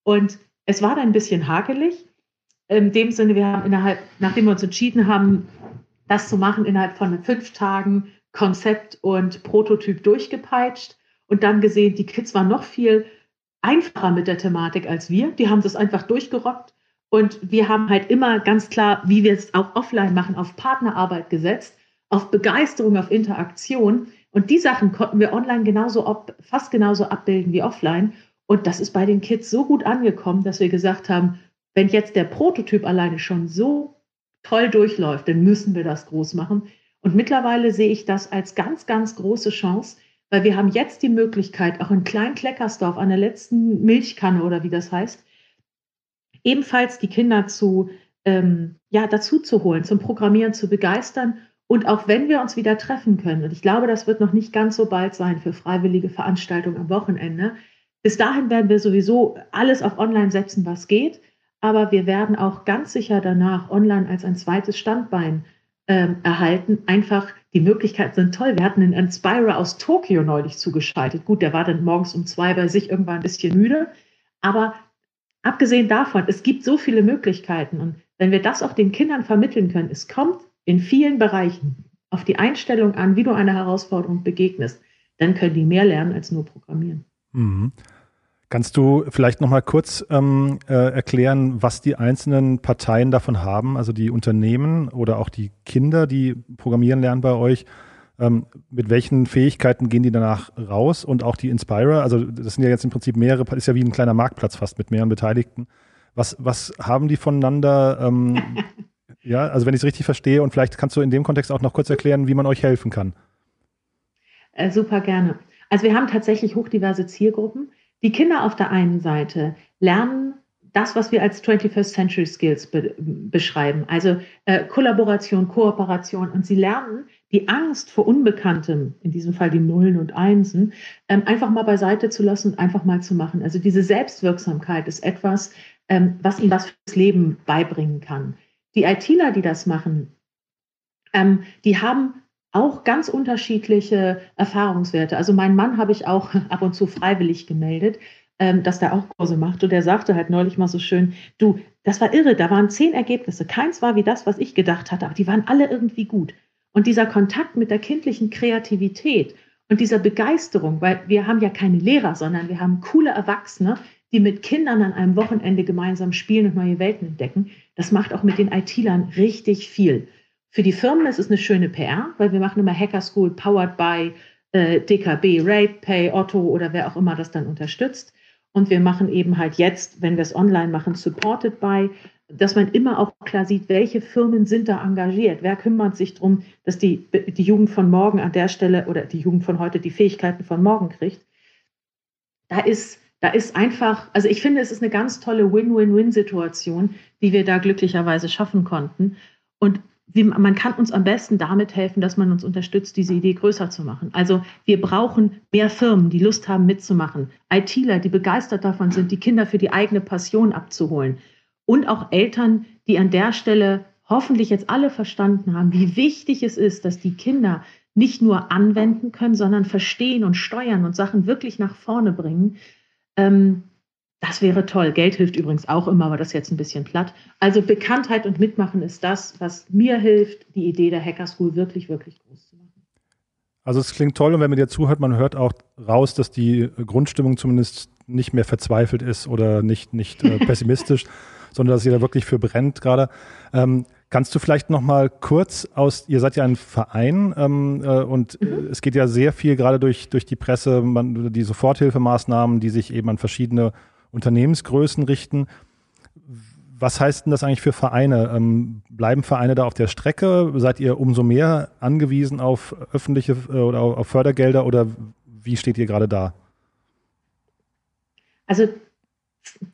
Und es war dann ein bisschen hakelig. In dem Sinne, wir haben innerhalb, nachdem wir uns entschieden haben, das zu machen, innerhalb von fünf Tagen Konzept und Prototyp durchgepeitscht und dann gesehen, die Kids waren noch viel einfacher mit der Thematik als wir. Die haben das einfach durchgerockt. Und wir haben halt immer ganz klar, wie wir es auch offline machen, auf Partnerarbeit gesetzt, auf Begeisterung, auf Interaktion. Und die Sachen konnten wir online genauso, ob, fast genauso abbilden wie offline. Und das ist bei den Kids so gut angekommen, dass wir gesagt haben, wenn jetzt der Prototyp alleine schon so toll durchläuft, dann müssen wir das groß machen. Und mittlerweile sehe ich das als ganz, ganz große Chance, weil wir haben jetzt die Möglichkeit, auch in Klein-Kleckersdorf an der letzten Milchkanne oder wie das heißt, ebenfalls die Kinder zu, ähm, ja, dazu zu holen, zum Programmieren zu begeistern. Und auch wenn wir uns wieder treffen können, und ich glaube, das wird noch nicht ganz so bald sein für freiwillige Veranstaltungen am Wochenende, bis dahin werden wir sowieso alles auf Online setzen, was geht. Aber wir werden auch ganz sicher danach online als ein zweites Standbein ähm, erhalten. Einfach die Möglichkeiten sind toll. Wir hatten einen Inspira aus Tokio neulich zugeschaltet. Gut, der war dann morgens um zwei bei sich irgendwann ein bisschen müde. Aber abgesehen davon, es gibt so viele Möglichkeiten. Und wenn wir das auch den Kindern vermitteln können, es kommt in vielen Bereichen auf die Einstellung an, wie du einer Herausforderung begegnest, dann können die mehr lernen als nur programmieren. Mhm. Kannst du vielleicht noch mal kurz ähm, äh, erklären, was die einzelnen Parteien davon haben, also die Unternehmen oder auch die Kinder, die programmieren lernen bei euch? Ähm, mit welchen Fähigkeiten gehen die danach raus und auch die Inspira? Also das sind ja jetzt im Prinzip mehrere, ist ja wie ein kleiner Marktplatz fast mit mehreren Beteiligten. Was, was haben die voneinander? Ähm, ja, also wenn ich es richtig verstehe und vielleicht kannst du in dem Kontext auch noch kurz erklären, wie man euch helfen kann. Äh, super gerne. Also wir haben tatsächlich hochdiverse Zielgruppen. Die Kinder auf der einen Seite lernen das, was wir als 21st Century Skills be beschreiben, also äh, Kollaboration, Kooperation. Und sie lernen die Angst vor Unbekanntem, in diesem Fall die Nullen und Einsen, ähm, einfach mal beiseite zu lassen und einfach mal zu machen. Also diese Selbstwirksamkeit ist etwas, ähm, was ihnen was fürs Leben beibringen kann. Die ITler, die das machen, ähm, die haben auch ganz unterschiedliche Erfahrungswerte. Also mein Mann habe ich auch ab und zu freiwillig gemeldet, ähm, dass der auch Kurse macht. Und der sagte halt neulich mal so schön, du, das war irre, da waren zehn Ergebnisse. Keins war wie das, was ich gedacht hatte, aber die waren alle irgendwie gut. Und dieser Kontakt mit der kindlichen Kreativität und dieser Begeisterung, weil wir haben ja keine Lehrer, sondern wir haben coole Erwachsene, die mit Kindern an einem Wochenende gemeinsam spielen und neue Welten entdecken, das macht auch mit den IT-Lern richtig viel. Für die Firmen ist es eine schöne PR, weil wir machen immer Hacker School powered by äh, DKB, RatePay, Otto oder wer auch immer das dann unterstützt. Und wir machen eben halt jetzt, wenn wir es online machen, supported by, dass man immer auch klar sieht, welche Firmen sind da engagiert, wer kümmert sich darum, dass die, die Jugend von morgen an der Stelle oder die Jugend von heute die Fähigkeiten von morgen kriegt. Da ist, da ist einfach, also ich finde, es ist eine ganz tolle Win-Win-Win-Situation, die wir da glücklicherweise schaffen konnten. Und wie, man kann uns am besten damit helfen, dass man uns unterstützt, diese Idee größer zu machen. Also wir brauchen mehr Firmen, die Lust haben mitzumachen, ITler, die begeistert davon sind, die Kinder für die eigene Passion abzuholen und auch Eltern, die an der Stelle hoffentlich jetzt alle verstanden haben, wie wichtig es ist, dass die Kinder nicht nur anwenden können, sondern verstehen und steuern und Sachen wirklich nach vorne bringen. Ähm, das wäre toll. Geld hilft übrigens auch immer, aber das ist jetzt ein bisschen platt. Also Bekanntheit und Mitmachen ist das, was mir hilft, die Idee der Hacker School wirklich, wirklich groß zu machen. Also es klingt toll und wenn man dir zuhört, man hört auch raus, dass die Grundstimmung zumindest nicht mehr verzweifelt ist oder nicht, nicht äh, pessimistisch, sondern dass da wirklich für brennt gerade. Ähm, kannst du vielleicht noch mal kurz aus, ihr seid ja ein Verein ähm, äh, und mhm. es geht ja sehr viel gerade durch, durch die Presse, man, die Soforthilfemaßnahmen, die sich eben an verschiedene Unternehmensgrößen richten. Was heißt denn das eigentlich für Vereine? Ähm, bleiben Vereine da auf der Strecke? Seid ihr umso mehr angewiesen auf öffentliche äh, oder auf Fördergelder oder wie steht ihr gerade da? Also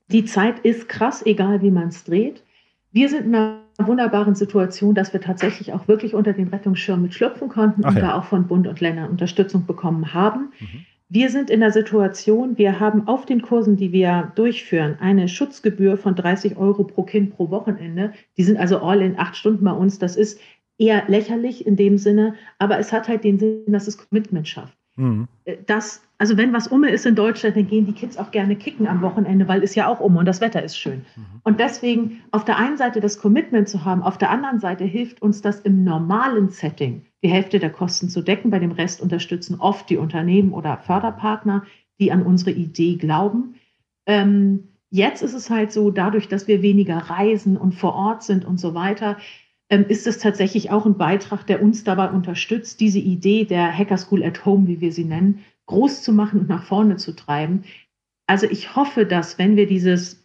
die Zeit ist krass, egal wie man es dreht. Wir sind in einer wunderbaren Situation, dass wir tatsächlich auch wirklich unter den Rettungsschirm mit schlüpfen konnten Ach und ja. da auch von Bund und Ländern Unterstützung bekommen haben. Mhm. Wir sind in der Situation, wir haben auf den Kursen, die wir durchführen, eine Schutzgebühr von 30 Euro pro Kind pro Wochenende. Die sind also all in acht Stunden bei uns. Das ist eher lächerlich in dem Sinne, aber es hat halt den Sinn, dass es Commitment schafft. Mhm. Äh, das, also wenn was um ist in Deutschland, dann gehen die Kids auch gerne kicken am Wochenende, weil es ja auch um und das Wetter ist schön. Mhm. Und deswegen auf der einen Seite das Commitment zu haben, auf der anderen Seite hilft uns das im normalen Setting, die Hälfte der Kosten zu decken. Bei dem Rest unterstützen oft die Unternehmen oder Förderpartner, die an unsere Idee glauben. Ähm, jetzt ist es halt so, dadurch, dass wir weniger reisen und vor Ort sind und so weiter, ist es tatsächlich auch ein Beitrag, der uns dabei unterstützt, diese Idee der Hacker School at Home, wie wir sie nennen, groß zu machen und nach vorne zu treiben. Also ich hoffe, dass wenn wir dieses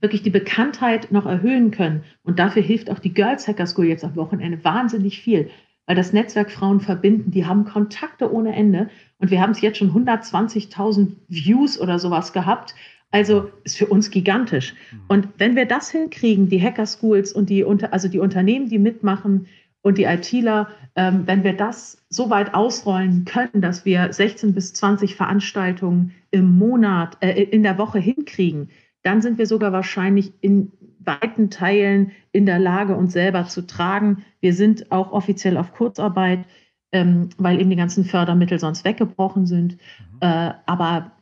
wirklich die Bekanntheit noch erhöhen können und dafür hilft auch die Girls Hacker School jetzt am Wochenende wahnsinnig viel, weil das Netzwerk Frauen verbinden, die haben Kontakte ohne Ende und wir haben es jetzt schon 120.000 Views oder sowas gehabt also ist für uns gigantisch. Mhm. Und wenn wir das hinkriegen, die Hacker Schools und die, also die Unternehmen, die mitmachen und die ITler, ähm, wenn wir das so weit ausrollen können, dass wir 16 bis 20 Veranstaltungen im Monat, äh, in der Woche hinkriegen, dann sind wir sogar wahrscheinlich in weiten Teilen in der Lage, uns selber zu tragen. Wir sind auch offiziell auf Kurzarbeit, ähm, weil eben die ganzen Fördermittel sonst weggebrochen sind. Mhm. Äh, aber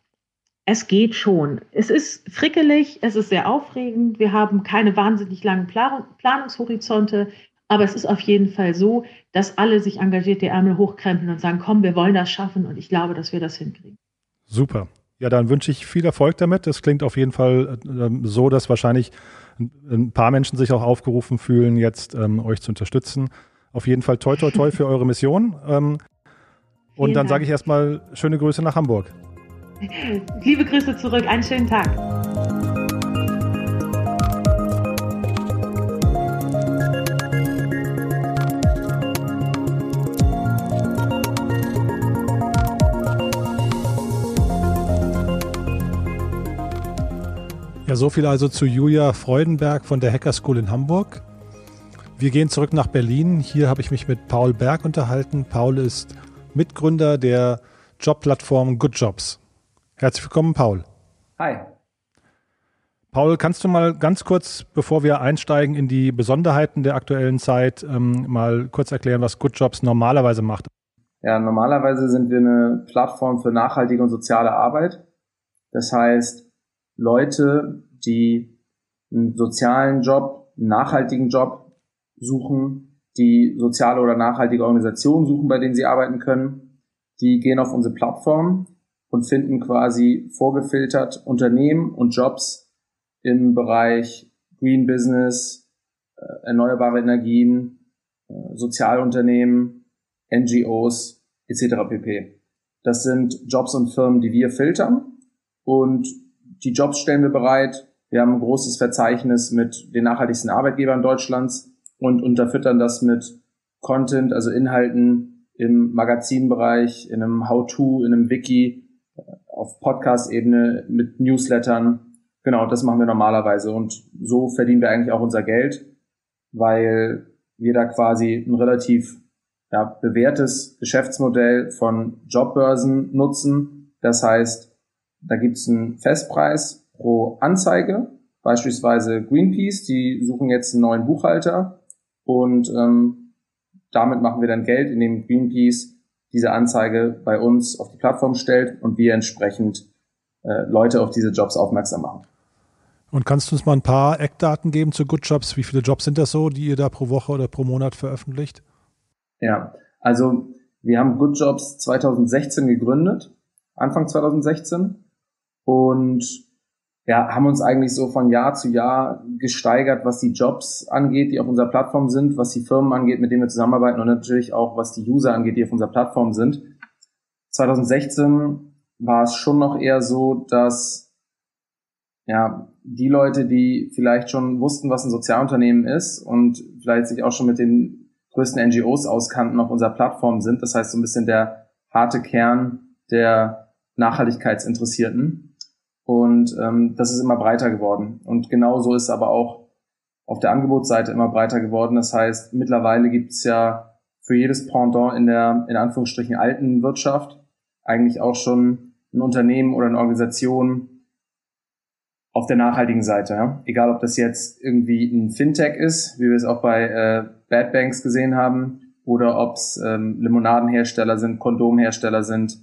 es geht schon. Es ist frickelig, es ist sehr aufregend. Wir haben keine wahnsinnig langen Planungshorizonte, aber es ist auf jeden Fall so, dass alle sich engagiert die Ärmel hochkrempeln und sagen, komm, wir wollen das schaffen und ich glaube, dass wir das hinkriegen. Super. Ja, dann wünsche ich viel Erfolg damit. Es klingt auf jeden Fall äh, so, dass wahrscheinlich ein paar Menschen sich auch aufgerufen fühlen, jetzt ähm, euch zu unterstützen. Auf jeden Fall toi toi toi für eure Mission. Ähm, und dann sage ich erstmal schöne Grüße nach Hamburg. Liebe Grüße zurück, einen schönen Tag. so viel also zu Julia Freudenberg von der Hacker School in Hamburg. Wir gehen zurück nach Berlin. Hier habe ich mich mit Paul Berg unterhalten. Paul ist Mitgründer der Jobplattform Good Jobs. Herzlich willkommen, Paul. Hi. Paul, kannst du mal ganz kurz, bevor wir einsteigen in die Besonderheiten der aktuellen Zeit, ähm, mal kurz erklären, was Good Jobs normalerweise macht? Ja, normalerweise sind wir eine Plattform für nachhaltige und soziale Arbeit. Das heißt, Leute, die einen sozialen Job, einen nachhaltigen Job suchen, die soziale oder nachhaltige Organisationen suchen, bei denen sie arbeiten können. Die gehen auf unsere Plattform und finden quasi vorgefiltert Unternehmen und Jobs im Bereich Green Business, äh, erneuerbare Energien, äh, Sozialunternehmen, NGOs etc. pp. Das sind Jobs und Firmen, die wir filtern und die Jobs stellen wir bereit. Wir haben ein großes Verzeichnis mit den nachhaltigsten Arbeitgebern Deutschlands und unterfüttern das mit Content, also Inhalten im Magazinbereich, in einem How-To, in einem Wiki, auf Podcast-Ebene mit Newslettern. Genau, das machen wir normalerweise und so verdienen wir eigentlich auch unser Geld, weil wir da quasi ein relativ ja, bewährtes Geschäftsmodell von Jobbörsen nutzen. Das heißt, da gibt's einen Festpreis pro Anzeige, beispielsweise Greenpeace, die suchen jetzt einen neuen Buchhalter und ähm, damit machen wir dann Geld, indem Greenpeace diese Anzeige bei uns auf die Plattform stellt und wir entsprechend äh, Leute auf diese Jobs aufmerksam machen. Und kannst du uns mal ein paar Eckdaten geben zu Good Jobs? Wie viele Jobs sind das so, die ihr da pro Woche oder pro Monat veröffentlicht? Ja, also wir haben Good Jobs 2016 gegründet, Anfang 2016 und ja, haben uns eigentlich so von Jahr zu Jahr gesteigert, was die Jobs angeht, die auf unserer Plattform sind, was die Firmen angeht, mit denen wir zusammenarbeiten und natürlich auch, was die User angeht, die auf unserer Plattform sind. 2016 war es schon noch eher so, dass ja, die Leute, die vielleicht schon wussten, was ein Sozialunternehmen ist und vielleicht sich auch schon mit den größten NGOs auskannten, auf unserer Plattform sind. Das heißt so ein bisschen der harte Kern der Nachhaltigkeitsinteressierten. Und ähm, das ist immer breiter geworden. Und genauso ist aber auch auf der Angebotsseite immer breiter geworden. Das heißt, mittlerweile gibt es ja für jedes Pendant in der in Anführungsstrichen alten Wirtschaft eigentlich auch schon ein Unternehmen oder eine Organisation auf der nachhaltigen Seite. Ja? Egal, ob das jetzt irgendwie ein Fintech ist, wie wir es auch bei äh, Bad Banks gesehen haben, oder ob es ähm, Limonadenhersteller sind, Kondomhersteller sind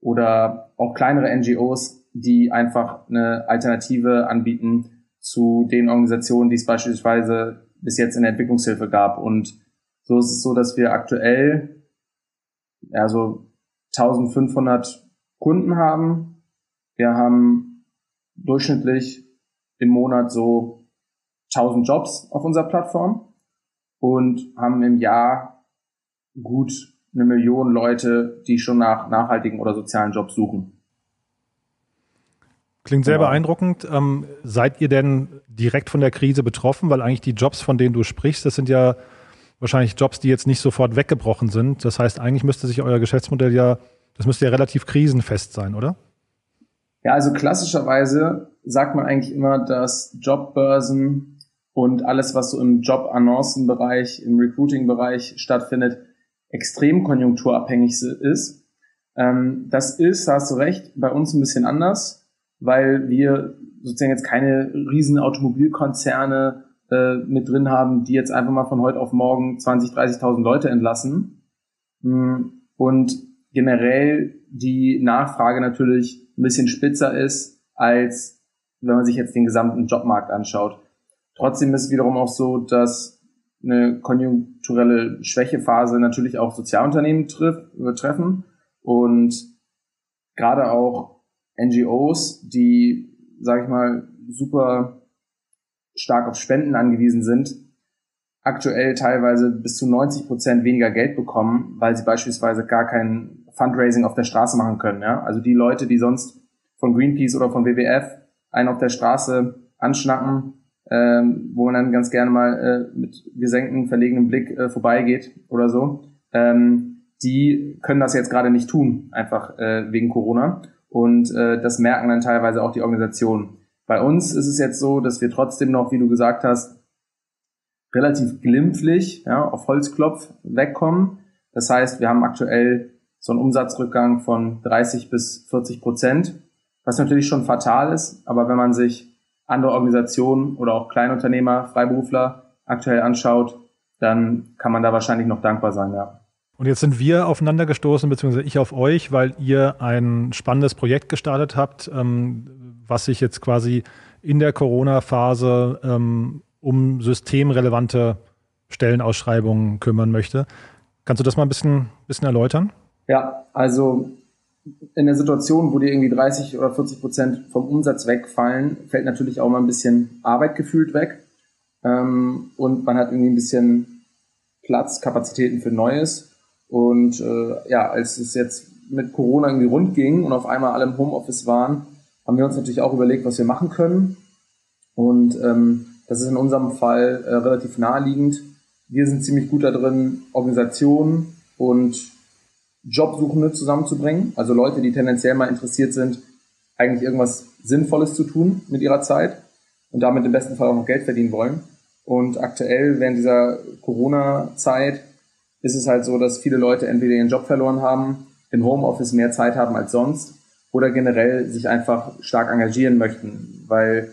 oder auch kleinere NGOs, die einfach eine Alternative anbieten zu den Organisationen, die es beispielsweise bis jetzt in der Entwicklungshilfe gab. Und so ist es so, dass wir aktuell also 1500 Kunden haben. Wir haben durchschnittlich im Monat so 1000 Jobs auf unserer Plattform und haben im Jahr gut eine Million Leute, die schon nach nachhaltigen oder sozialen Jobs suchen. Klingt sehr genau. beeindruckend. Ähm, seid ihr denn direkt von der Krise betroffen? Weil eigentlich die Jobs, von denen du sprichst, das sind ja wahrscheinlich Jobs, die jetzt nicht sofort weggebrochen sind. Das heißt, eigentlich müsste sich euer Geschäftsmodell ja, das müsste ja relativ krisenfest sein, oder? Ja, also klassischerweise sagt man eigentlich immer, dass Jobbörsen und alles, was so im Job-Annoncen-Bereich, im Recruiting-Bereich stattfindet, extrem konjunkturabhängig ist. Ähm, das ist, hast du recht, bei uns ein bisschen anders weil wir sozusagen jetzt keine riesen Automobilkonzerne äh, mit drin haben, die jetzt einfach mal von heute auf morgen 20, 30.000 Leute entlassen. Mm, und generell die Nachfrage natürlich ein bisschen spitzer ist, als wenn man sich jetzt den gesamten Jobmarkt anschaut. Trotzdem ist es wiederum auch so, dass eine konjunkturelle Schwächephase natürlich auch Sozialunternehmen trifft, treffen und gerade auch NGOs, die, sage ich mal, super stark auf Spenden angewiesen sind, aktuell teilweise bis zu 90 Prozent weniger Geld bekommen, weil sie beispielsweise gar kein Fundraising auf der Straße machen können. Ja? Also die Leute, die sonst von Greenpeace oder von WWF einen auf der Straße anschnacken, ähm, wo man dann ganz gerne mal äh, mit gesenktem, verlegenem Blick äh, vorbeigeht oder so, ähm, die können das jetzt gerade nicht tun, einfach äh, wegen Corona. Und äh, das merken dann teilweise auch die Organisationen. Bei uns ist es jetzt so, dass wir trotzdem noch, wie du gesagt hast, relativ glimpflich ja, auf Holzklopf wegkommen. Das heißt, wir haben aktuell so einen Umsatzrückgang von 30 bis 40 Prozent, was natürlich schon fatal ist. Aber wenn man sich andere Organisationen oder auch Kleinunternehmer, Freiberufler aktuell anschaut, dann kann man da wahrscheinlich noch dankbar sein, ja. Und jetzt sind wir aufeinander gestoßen, beziehungsweise ich auf euch, weil ihr ein spannendes Projekt gestartet habt, ähm, was sich jetzt quasi in der Corona-Phase ähm, um systemrelevante Stellenausschreibungen kümmern möchte. Kannst du das mal ein bisschen, bisschen erläutern? Ja, also in der Situation, wo dir irgendwie 30 oder 40 Prozent vom Umsatz wegfallen, fällt natürlich auch mal ein bisschen Arbeit gefühlt weg. Ähm, und man hat irgendwie ein bisschen Platz, Kapazitäten für Neues. Und äh, ja, als es jetzt mit Corona irgendwie rund ging und auf einmal alle im Homeoffice waren, haben wir uns natürlich auch überlegt, was wir machen können. Und ähm, das ist in unserem Fall äh, relativ naheliegend. Wir sind ziemlich gut da drin, Organisationen und Jobsuchende zusammenzubringen. Also Leute, die tendenziell mal interessiert sind, eigentlich irgendwas Sinnvolles zu tun mit ihrer Zeit und damit im besten Fall auch noch Geld verdienen wollen. Und aktuell während dieser Corona-Zeit ist es halt so, dass viele Leute entweder ihren Job verloren haben, im Homeoffice mehr Zeit haben als sonst oder generell sich einfach stark engagieren möchten, weil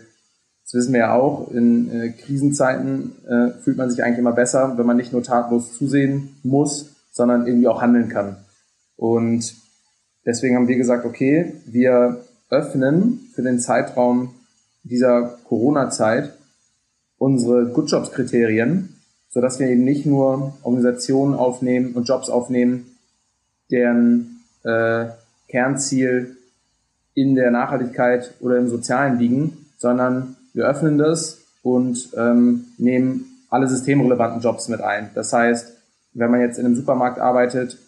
das wissen wir ja auch, in äh, Krisenzeiten äh, fühlt man sich eigentlich immer besser, wenn man nicht nur tatlos zusehen muss, sondern irgendwie auch handeln kann. Und deswegen haben wir gesagt, okay, wir öffnen für den Zeitraum dieser Corona-Zeit unsere Good Jobs So dass wir eben nicht nur Organisationen aufnehmen und Jobs aufnehmen, deren äh, Kernziel in der Nachhaltigkeit oder im Sozialen liegen, sondern wir öffnen das und ähm, nehmen alle systemrelevanten Jobs mit ein. Das heißt, wenn man jetzt in einem Supermarkt arbeitet,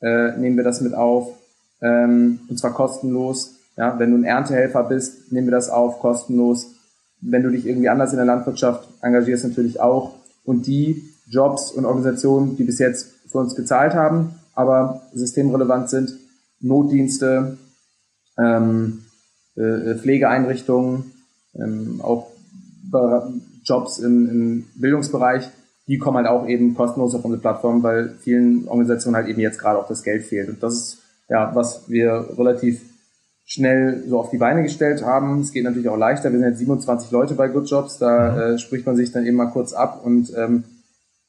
äh, nehmen wir das mit auf, ähm, und zwar kostenlos. Ja, wenn du ein Erntehelfer bist, nehmen wir das auf, kostenlos. Wenn du dich irgendwie anders in der Landwirtschaft engagierst, natürlich auch. Und die Jobs und Organisationen, die bis jetzt für uns gezahlt haben, aber systemrelevant sind, Notdienste, ähm, äh, Pflegeeinrichtungen, ähm, auch Jobs im, im Bildungsbereich, die kommen halt auch eben kostenlos auf unsere Plattform, weil vielen Organisationen halt eben jetzt gerade auch das Geld fehlt. Und das ist ja, was wir relativ schnell so auf die Beine gestellt haben. Es geht natürlich auch leichter. Wir sind jetzt 27 Leute bei Good Jobs. Da mhm. äh, spricht man sich dann eben mal kurz ab und ähm,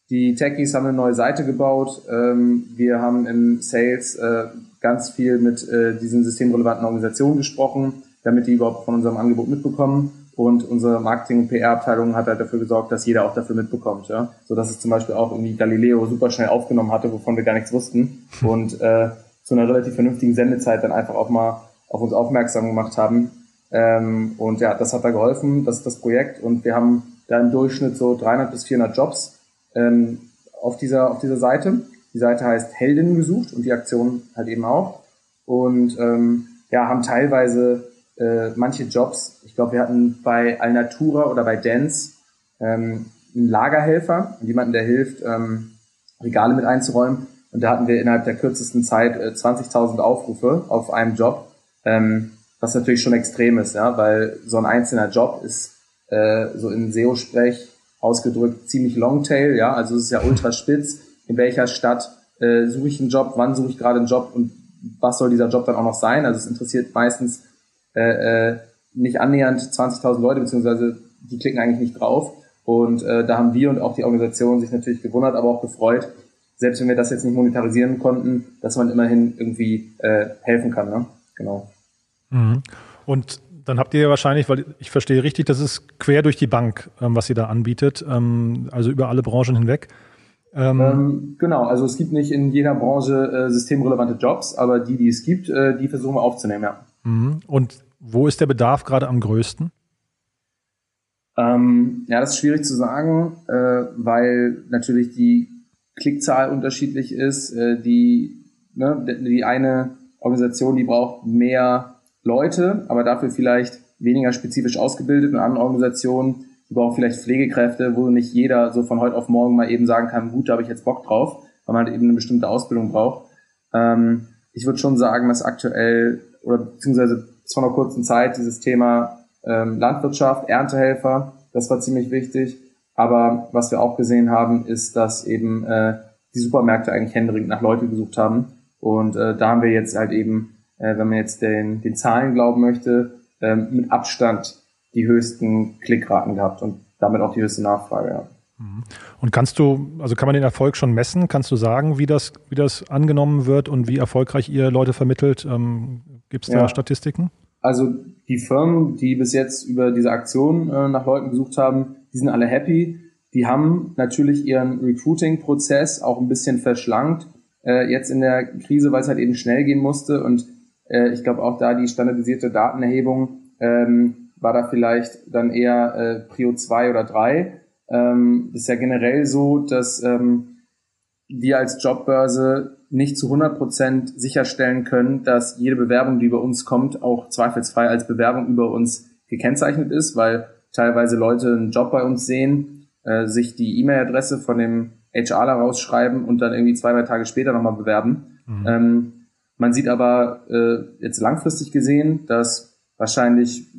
die Techies haben eine neue Seite gebaut. Ähm, wir haben im Sales äh, ganz viel mit äh, diesen systemrelevanten Organisationen gesprochen, damit die überhaupt von unserem Angebot mitbekommen. Und unsere Marketing- und PR-Abteilung hat halt dafür gesorgt, dass jeder auch dafür mitbekommt, ja. So dass es zum Beispiel auch irgendwie Galileo super schnell aufgenommen hatte, wovon wir gar nichts wussten. Und äh, zu einer relativ vernünftigen Sendezeit dann einfach auch mal auf uns aufmerksam gemacht haben. Ähm, und ja, das hat da geholfen, das ist das Projekt. Und wir haben da im Durchschnitt so 300 bis 400 Jobs ähm, auf, dieser, auf dieser Seite. Die Seite heißt Heldinnen gesucht und die Aktion halt eben auch. Und ähm, ja, haben teilweise äh, manche Jobs, ich glaube, wir hatten bei Alnatura oder bei Dance ähm, einen Lagerhelfer, jemanden, der hilft, ähm, Regale mit einzuräumen. Und da hatten wir innerhalb der kürzesten Zeit äh, 20.000 Aufrufe auf einem Job, ähm, was natürlich schon extrem ist, ja, weil so ein einzelner Job ist äh, so in SEO-Sprech ausgedrückt ziemlich Longtail, ja, also es ist ja ultra spitz. In welcher Stadt äh, suche ich einen Job, wann suche ich gerade einen Job und was soll dieser Job dann auch noch sein? Also es interessiert meistens äh, äh, nicht annähernd 20.000 Leute, beziehungsweise die klicken eigentlich nicht drauf. Und äh, da haben wir und auch die Organisation sich natürlich gewundert, aber auch gefreut, selbst wenn wir das jetzt nicht monetarisieren konnten, dass man immerhin irgendwie äh, helfen kann. Ne? Genau. Mhm. Und dann habt ihr ja wahrscheinlich, weil ich verstehe richtig, das ist quer durch die Bank, ähm, was ihr da anbietet, ähm, also über alle Branchen hinweg. Ähm, ähm, genau, also es gibt nicht in jeder Branche äh, systemrelevante Jobs, aber die, die es gibt, äh, die versuchen wir aufzunehmen, ja. Mhm. Und wo ist der Bedarf gerade am größten? Ähm, ja, das ist schwierig zu sagen, äh, weil natürlich die Klickzahl unterschiedlich ist. Äh, die, ne, die eine Organisation, die braucht mehr Leute, aber dafür vielleicht weniger spezifisch ausgebildet und andere Organisationen, die brauchen vielleicht Pflegekräfte, wo nicht jeder so von heute auf morgen mal eben sagen kann, gut, da habe ich jetzt Bock drauf, weil man halt eben eine bestimmte Ausbildung braucht. Ähm, ich würde schon sagen, dass aktuell oder beziehungsweise vor einer kurzen Zeit dieses Thema ähm, Landwirtschaft, Erntehelfer, das war ziemlich wichtig. Aber was wir auch gesehen haben, ist, dass eben äh, die Supermärkte eigentlich händeringend nach Leute gesucht haben. Und äh, da haben wir jetzt halt eben, äh, wenn man jetzt den, den Zahlen glauben möchte, äh, mit Abstand die höchsten Klickraten gehabt und damit auch die höchste Nachfrage. Ja. Mhm. Und kannst du, also kann man den Erfolg schon messen? Kannst du sagen, wie das, wie das angenommen wird und wie erfolgreich ihr Leute vermittelt? Ähm, Gibt es da ja. Statistiken? Also die Firmen, die bis jetzt über diese Aktion äh, nach Leuten gesucht haben, die sind alle happy. Die haben natürlich ihren Recruiting-Prozess auch ein bisschen verschlankt, äh, jetzt in der Krise, weil es halt eben schnell gehen musste. Und äh, ich glaube auch da die standardisierte Datenerhebung ähm, war da vielleicht dann eher äh, Prio 2 oder 3. Ähm, ist ja generell so, dass ähm, wir als Jobbörse nicht zu 100 Prozent sicherstellen können, dass jede Bewerbung, die über uns kommt, auch zweifelsfrei als Bewerbung über uns gekennzeichnet ist, weil teilweise Leute einen Job bei uns sehen, äh, sich die E-Mail-Adresse von dem HRler rausschreiben und dann irgendwie zwei, drei Tage später nochmal bewerben. Mhm. Ähm, man sieht aber äh, jetzt langfristig gesehen, dass wahrscheinlich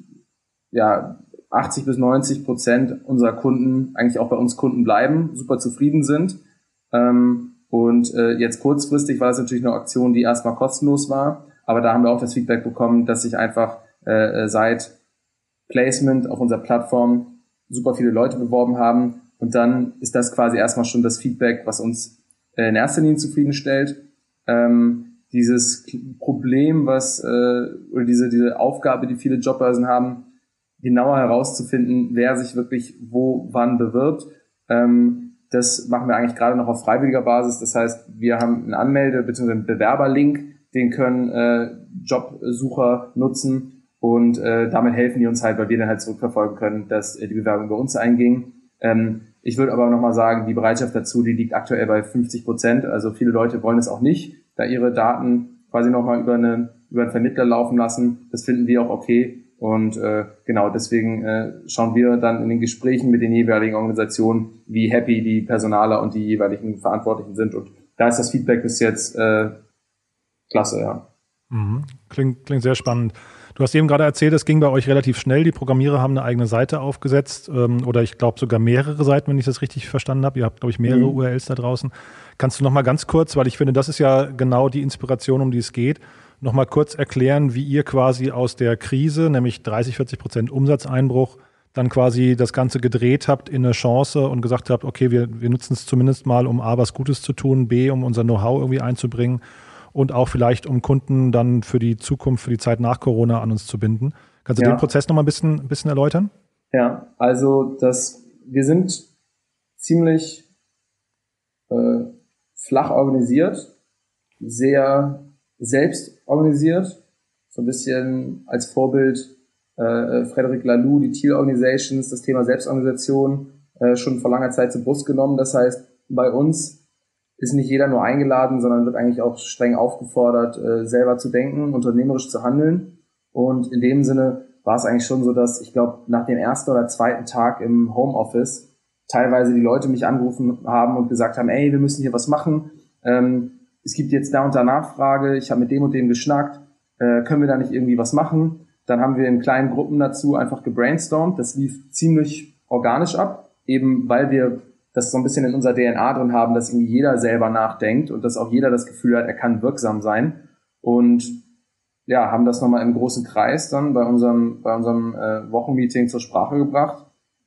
ja 80 bis 90 Prozent unserer Kunden eigentlich auch bei uns Kunden bleiben, super zufrieden sind. Ähm, und äh, jetzt kurzfristig war das natürlich eine Aktion, die erstmal kostenlos war, aber da haben wir auch das Feedback bekommen, dass sich einfach äh, äh seit Placement auf unserer Plattform super viele Leute beworben haben. Und dann ist das quasi erstmal schon das Feedback, was uns äh, in erster Linie zufriedenstellt. Ähm, dieses Problem, was äh, oder diese diese Aufgabe, die viele Jobbörsen haben, genauer herauszufinden, wer sich wirklich wo wann bewirbt. Ähm, das machen wir eigentlich gerade noch auf freiwilliger Basis. Das heißt, wir haben einen Anmelde- bzw. einen Bewerberlink, den können äh, Jobsucher nutzen und äh, damit helfen die uns halt, weil wir dann halt zurückverfolgen können, dass äh, die Bewerbung bei uns einging. Ähm, ich würde aber nochmal sagen, die Bereitschaft dazu, die liegt aktuell bei 50 Prozent. Also viele Leute wollen es auch nicht, da ihre Daten quasi nochmal über, eine, über einen Vermittler laufen lassen. Das finden wir auch okay. Und äh, genau deswegen äh, schauen wir dann in den Gesprächen mit den jeweiligen Organisationen, wie happy die Personaler und die jeweiligen Verantwortlichen sind. Und da ist das Feedback bis jetzt äh, klasse, ja. Mhm. Klingt, klingt sehr spannend. Du hast eben gerade erzählt, es ging bei euch relativ schnell. Die Programmierer haben eine eigene Seite aufgesetzt ähm, oder ich glaube sogar mehrere Seiten, wenn ich das richtig verstanden habe. Ihr habt, glaube ich, mehrere mhm. URLs da draußen. Kannst du noch mal ganz kurz, weil ich finde, das ist ja genau die Inspiration, um die es geht, noch mal kurz erklären, wie ihr quasi aus der Krise, nämlich 30, 40 Prozent Umsatzeinbruch, dann quasi das Ganze gedreht habt in eine Chance und gesagt habt, okay, wir, wir nutzen es zumindest mal, um A, was Gutes zu tun, B, um unser Know-how irgendwie einzubringen und auch vielleicht, um Kunden dann für die Zukunft, für die Zeit nach Corona an uns zu binden. Kannst du ja. den Prozess nochmal ein bisschen, ein bisschen erläutern? Ja, also das, wir sind ziemlich äh, flach organisiert, sehr selbst organisiert, so ein bisschen als Vorbild äh, Frederic Laloux, die Thiel Organizations, das Thema Selbstorganisation äh, schon vor langer Zeit zur Brust genommen. Das heißt, bei uns ist nicht jeder nur eingeladen, sondern wird eigentlich auch streng aufgefordert, äh, selber zu denken, unternehmerisch zu handeln. Und in dem Sinne war es eigentlich schon so, dass ich glaube, nach dem ersten oder zweiten Tag im Homeoffice teilweise die Leute mich angerufen haben und gesagt haben, ey, wir müssen hier was machen. Ähm, es gibt jetzt da und da Nachfrage, ich habe mit dem und dem geschnackt, äh, können wir da nicht irgendwie was machen? Dann haben wir in kleinen Gruppen dazu einfach gebrainstormt. Das lief ziemlich organisch ab, eben weil wir das so ein bisschen in unserer DNA drin haben, dass irgendwie jeder selber nachdenkt und dass auch jeder das Gefühl hat, er kann wirksam sein. Und ja, haben das nochmal im großen Kreis dann bei unserem, bei unserem äh, Wochenmeeting zur Sprache gebracht,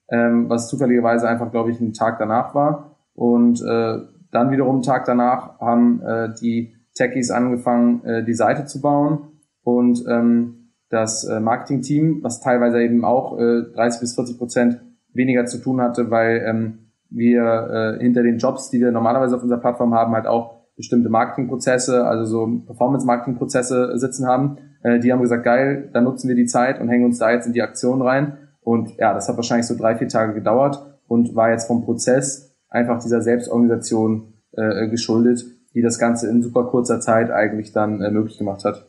ähm, was zufälligerweise einfach, glaube ich, ein Tag danach war. Und äh, dann wiederum einen Tag danach haben äh, die Techies angefangen, äh, die Seite zu bauen und ähm, das äh, Marketing-Team, was teilweise eben auch äh, 30 bis 40 Prozent weniger zu tun hatte, weil ähm, wir äh, hinter den Jobs, die wir normalerweise auf unserer Plattform haben, halt auch bestimmte Marketingprozesse, also so Performance-Marketing-Prozesse sitzen haben. Äh, die haben gesagt, geil, dann nutzen wir die Zeit und hängen uns da jetzt in die Aktion rein. Und ja, das hat wahrscheinlich so drei, vier Tage gedauert und war jetzt vom Prozess einfach dieser Selbstorganisation äh, geschuldet, die das Ganze in super kurzer Zeit eigentlich dann äh, möglich gemacht hat.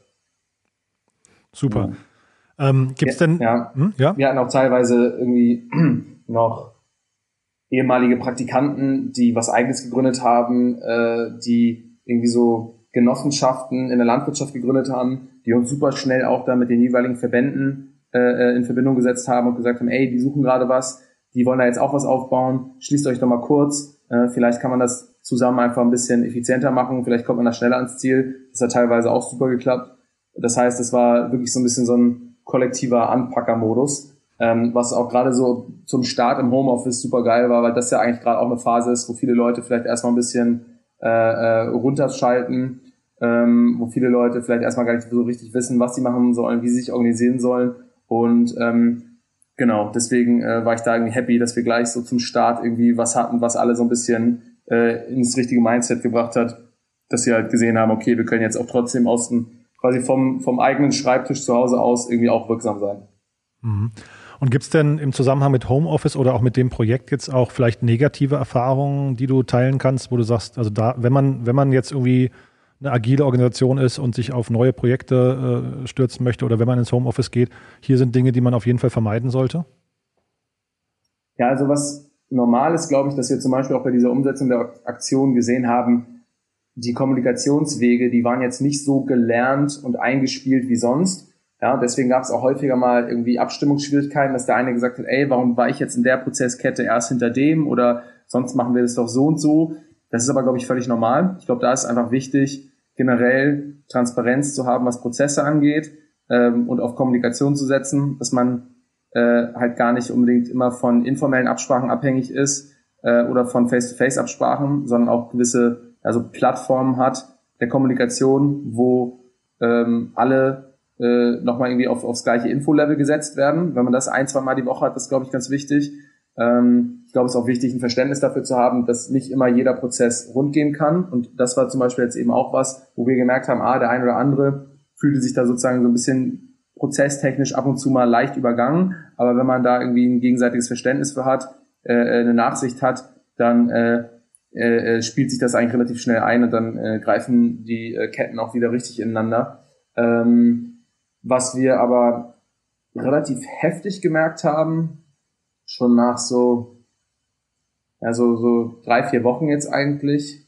Super. Ja. Ähm, Gibt es denn? Ja, hm? ja. Wir hatten auch teilweise irgendwie noch ehemalige Praktikanten, die was eigenes gegründet haben, äh, die irgendwie so Genossenschaften in der Landwirtschaft gegründet haben, die uns super schnell auch da mit den jeweiligen Verbänden äh, in Verbindung gesetzt haben und gesagt haben, ey, die suchen gerade was, die wollen da jetzt auch was aufbauen, schließt euch doch mal kurz, äh, vielleicht kann man das zusammen einfach ein bisschen effizienter machen, vielleicht kommt man da schneller ans Ziel. Das hat teilweise auch super geklappt. Das heißt, es war wirklich so ein bisschen so ein kollektiver Anpacker-Modus, ähm, was auch gerade so zum Start im Homeoffice super geil war, weil das ja eigentlich gerade auch eine Phase ist, wo viele Leute vielleicht erstmal ein bisschen äh, äh, runterschalten, ähm, wo viele Leute vielleicht erstmal gar nicht so richtig wissen, was sie machen sollen, wie sie sich organisieren sollen. Und ähm, genau, deswegen äh, war ich da irgendwie happy, dass wir gleich so zum Start irgendwie was hatten, was alle so ein bisschen äh, ins richtige Mindset gebracht hat, dass sie halt gesehen haben, okay, wir können jetzt auch trotzdem aus dem, quasi vom, vom eigenen Schreibtisch zu Hause aus irgendwie auch wirksam sein. Mhm. Und gibt es denn im Zusammenhang mit Homeoffice oder auch mit dem Projekt jetzt auch vielleicht negative Erfahrungen, die du teilen kannst, wo du sagst, also da, wenn man, wenn man jetzt irgendwie eine agile Organisation ist und sich auf neue Projekte äh, stürzen möchte oder wenn man ins Homeoffice geht, hier sind Dinge, die man auf jeden Fall vermeiden sollte? Ja, also was normal ist, glaube ich, dass wir zum Beispiel auch bei dieser Umsetzung der Aktion gesehen haben, die Kommunikationswege, die waren jetzt nicht so gelernt und eingespielt wie sonst. Ja, deswegen gab es auch häufiger mal irgendwie Abstimmungsschwierigkeiten, dass der eine gesagt hat, ey, warum war ich jetzt in der Prozesskette erst hinter dem oder sonst machen wir das doch so und so. Das ist aber, glaube ich, völlig normal. Ich glaube, da ist einfach wichtig, generell Transparenz zu haben, was Prozesse angeht ähm, und auf Kommunikation zu setzen, dass man äh, halt gar nicht unbedingt immer von informellen Absprachen abhängig ist äh, oder von Face-to-Face-Absprachen, sondern auch gewisse also Plattformen hat der Kommunikation, wo ähm, alle äh, nochmal irgendwie auf, aufs gleiche Info-Level gesetzt werden. Wenn man das ein, zwei Mal die Woche hat, das glaube ich ganz wichtig. Ähm, ich glaube, es ist auch wichtig, ein Verständnis dafür zu haben, dass nicht immer jeder Prozess rund gehen kann. Und das war zum Beispiel jetzt eben auch was, wo wir gemerkt haben, ah, der ein oder andere fühlte sich da sozusagen so ein bisschen prozesstechnisch ab und zu mal leicht übergangen. Aber wenn man da irgendwie ein gegenseitiges Verständnis für hat, äh, äh, eine Nachsicht hat, dann äh, äh, äh, spielt sich das eigentlich relativ schnell ein und dann äh, greifen die äh, Ketten auch wieder richtig ineinander. Ähm, was wir aber relativ heftig gemerkt haben, schon nach so, ja, so, so drei, vier Wochen jetzt eigentlich,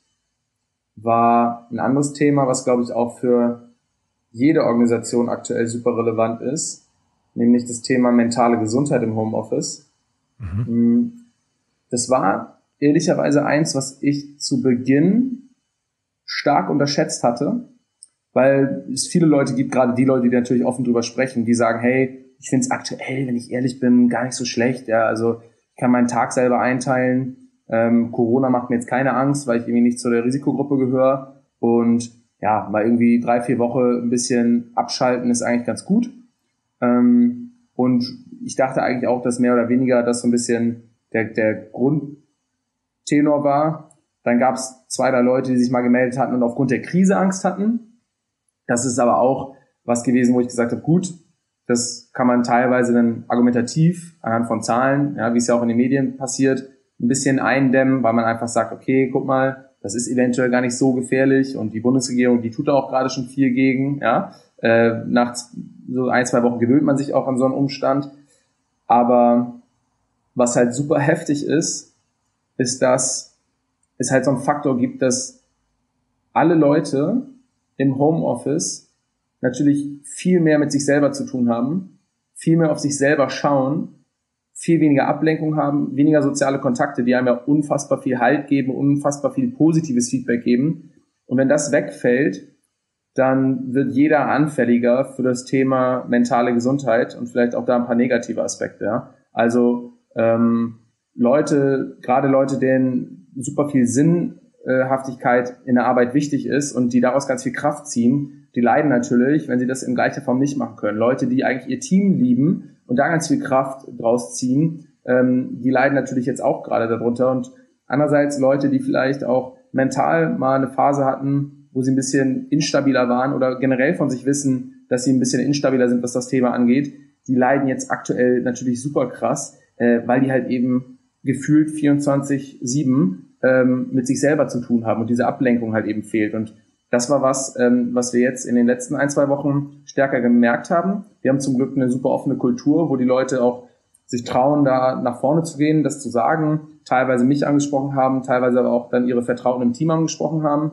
war ein anderes Thema, was glaube ich auch für jede Organisation aktuell super relevant ist, nämlich das Thema mentale Gesundheit im Homeoffice. Mhm. Mm, das war ehrlicherweise eins, was ich zu Beginn stark unterschätzt hatte, weil es viele Leute gibt, gerade die Leute, die natürlich offen drüber sprechen, die sagen, hey, ich finde es aktuell, wenn ich ehrlich bin, gar nicht so schlecht. Ja, also ich kann meinen Tag selber einteilen. Ähm, Corona macht mir jetzt keine Angst, weil ich irgendwie nicht zu der Risikogruppe gehöre. Und ja, mal irgendwie drei, vier Wochen ein bisschen abschalten ist eigentlich ganz gut. Ähm, und ich dachte eigentlich auch, dass mehr oder weniger das so ein bisschen der, der Grundtenor war. Dann gab es zwei, drei Leute, die sich mal gemeldet hatten und aufgrund der Krise Angst hatten. Das ist aber auch was gewesen, wo ich gesagt habe, gut, das kann man teilweise dann argumentativ anhand von Zahlen, ja, wie es ja auch in den Medien passiert, ein bisschen eindämmen, weil man einfach sagt, okay, guck mal, das ist eventuell gar nicht so gefährlich und die Bundesregierung, die tut da auch gerade schon viel gegen. Ja? Äh, nach so ein, zwei Wochen gewöhnt man sich auch an so einen Umstand. Aber was halt super heftig ist, ist, dass es halt so einen Faktor gibt, dass alle Leute im Homeoffice natürlich viel mehr mit sich selber zu tun haben, viel mehr auf sich selber schauen viel weniger Ablenkung haben, weniger soziale Kontakte, die einem ja unfassbar viel Halt geben, unfassbar viel positives Feedback geben. Und wenn das wegfällt, dann wird jeder anfälliger für das Thema mentale Gesundheit und vielleicht auch da ein paar negative Aspekte. Ja? Also ähm, Leute, gerade Leute, denen super viel Sinnhaftigkeit in der Arbeit wichtig ist und die daraus ganz viel Kraft ziehen, die leiden natürlich, wenn sie das in gleicher Form nicht machen können. Leute, die eigentlich ihr Team lieben und da ganz viel Kraft draus ziehen, ähm, die leiden natürlich jetzt auch gerade darunter. Und andererseits Leute, die vielleicht auch mental mal eine Phase hatten, wo sie ein bisschen instabiler waren oder generell von sich wissen, dass sie ein bisschen instabiler sind, was das Thema angeht, die leiden jetzt aktuell natürlich super krass, äh, weil die halt eben gefühlt 24-7 ähm, mit sich selber zu tun haben und diese Ablenkung halt eben fehlt. Und das war was, ähm, was wir jetzt in den letzten ein, zwei Wochen stärker gemerkt haben. Wir haben zum Glück eine super offene Kultur, wo die Leute auch sich trauen, da nach vorne zu gehen, das zu sagen, teilweise mich angesprochen haben, teilweise aber auch dann ihre Vertrauten im Team angesprochen haben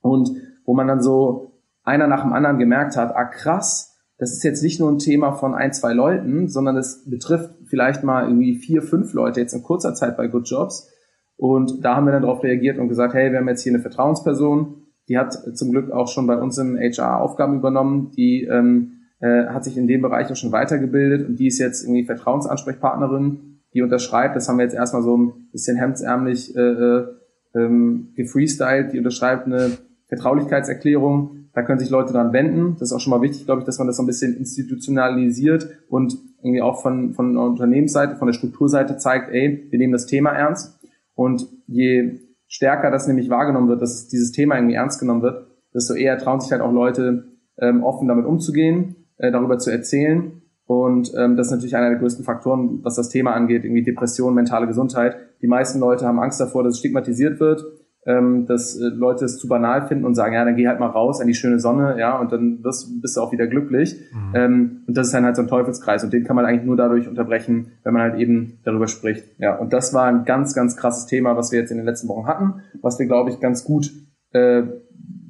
und wo man dann so einer nach dem anderen gemerkt hat, ah krass, das ist jetzt nicht nur ein Thema von ein, zwei Leuten, sondern es betrifft vielleicht mal irgendwie vier, fünf Leute jetzt in kurzer Zeit bei Good Jobs. Und da haben wir dann darauf reagiert und gesagt, hey, wir haben jetzt hier eine Vertrauensperson, die hat zum Glück auch schon bei uns im HR Aufgaben übernommen, die ähm, äh, hat sich in dem Bereich auch schon weitergebildet und die ist jetzt irgendwie Vertrauensansprechpartnerin, die unterschreibt, das haben wir jetzt erstmal so ein bisschen hemdsärmlich äh, äh, ähm, gefreestylt, die unterschreibt eine Vertraulichkeitserklärung, da können sich Leute dran wenden. Das ist auch schon mal wichtig, glaube ich, dass man das so ein bisschen institutionalisiert und irgendwie auch von, von der Unternehmensseite, von der Strukturseite zeigt, ey, wir nehmen das Thema ernst. Und je stärker das nämlich wahrgenommen wird, dass dieses Thema irgendwie ernst genommen wird, desto eher trauen sich halt auch Leute, ähm, offen damit umzugehen, äh, darüber zu erzählen. Und ähm, das ist natürlich einer der größten Faktoren, was das Thema angeht, irgendwie Depression, mentale Gesundheit. Die meisten Leute haben Angst davor, dass es stigmatisiert wird ähm, dass äh, Leute es zu banal finden und sagen, ja, dann geh halt mal raus an die schöne Sonne, ja, und dann wirst, bist du auch wieder glücklich. Mhm. Ähm, und das ist dann halt so ein Teufelskreis und den kann man eigentlich nur dadurch unterbrechen, wenn man halt eben darüber spricht. Ja, und das war ein ganz, ganz krasses Thema, was wir jetzt in den letzten Wochen hatten, was wir, glaube ich, ganz gut, äh,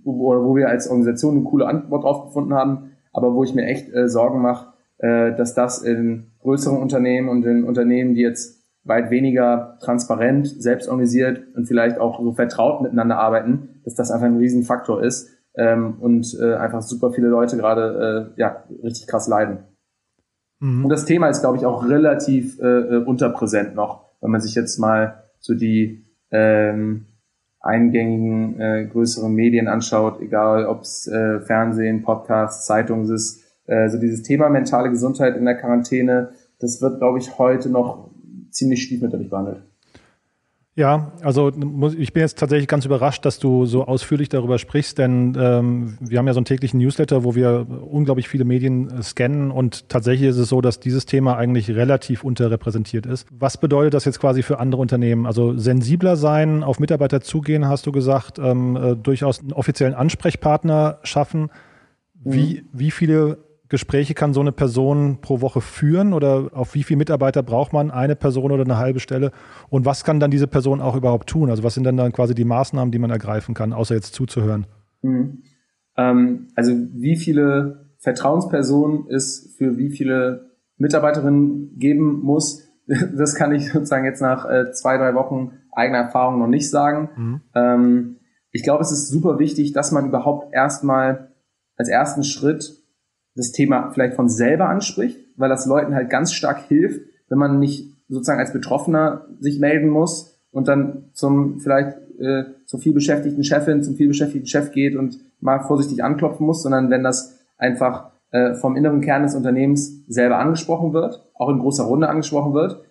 wo, wo wir als Organisation eine coole Antwort drauf gefunden haben, aber wo ich mir echt äh, Sorgen mache, äh, dass das in größeren Unternehmen und in Unternehmen, die jetzt weit weniger transparent, selbst organisiert und vielleicht auch so vertraut miteinander arbeiten, dass das einfach ein Riesenfaktor ist ähm, und äh, einfach super viele Leute gerade äh, ja richtig krass leiden. Mhm. Und das Thema ist, glaube ich, auch relativ äh, äh, unterpräsent noch, wenn man sich jetzt mal so die ähm, eingängigen äh, größeren Medien anschaut, egal ob es äh, Fernsehen, Podcasts, Zeitungen ist, äh, so dieses Thema mentale Gesundheit in der Quarantäne, das wird, glaube ich, heute noch ziemlich stiefmütterlich behandelt. Ja, also ich bin jetzt tatsächlich ganz überrascht, dass du so ausführlich darüber sprichst, denn ähm, wir haben ja so einen täglichen Newsletter, wo wir unglaublich viele Medien äh, scannen und tatsächlich ist es so, dass dieses Thema eigentlich relativ unterrepräsentiert ist. Was bedeutet das jetzt quasi für andere Unternehmen? Also sensibler sein, auf Mitarbeiter zugehen, hast du gesagt, ähm, äh, durchaus einen offiziellen Ansprechpartner schaffen. Wie, mhm. wie viele Gespräche kann so eine Person pro Woche führen oder auf wie viele Mitarbeiter braucht man eine Person oder eine halbe Stelle und was kann dann diese Person auch überhaupt tun? Also was sind dann dann quasi die Maßnahmen, die man ergreifen kann, außer jetzt zuzuhören? Mhm. Ähm, also wie viele Vertrauenspersonen es für wie viele Mitarbeiterinnen geben muss, das kann ich sozusagen jetzt nach äh, zwei, drei Wochen eigener Erfahrung noch nicht sagen. Mhm. Ähm, ich glaube, es ist super wichtig, dass man überhaupt erstmal als ersten Schritt das Thema vielleicht von selber anspricht, weil das Leuten halt ganz stark hilft, wenn man nicht sozusagen als Betroffener sich melden muss und dann zum vielleicht äh, zur vielbeschäftigten Chefin, zum vielbeschäftigten Chef geht und mal vorsichtig anklopfen muss, sondern wenn das einfach äh, vom inneren Kern des Unternehmens selber angesprochen wird, auch in großer Runde angesprochen wird,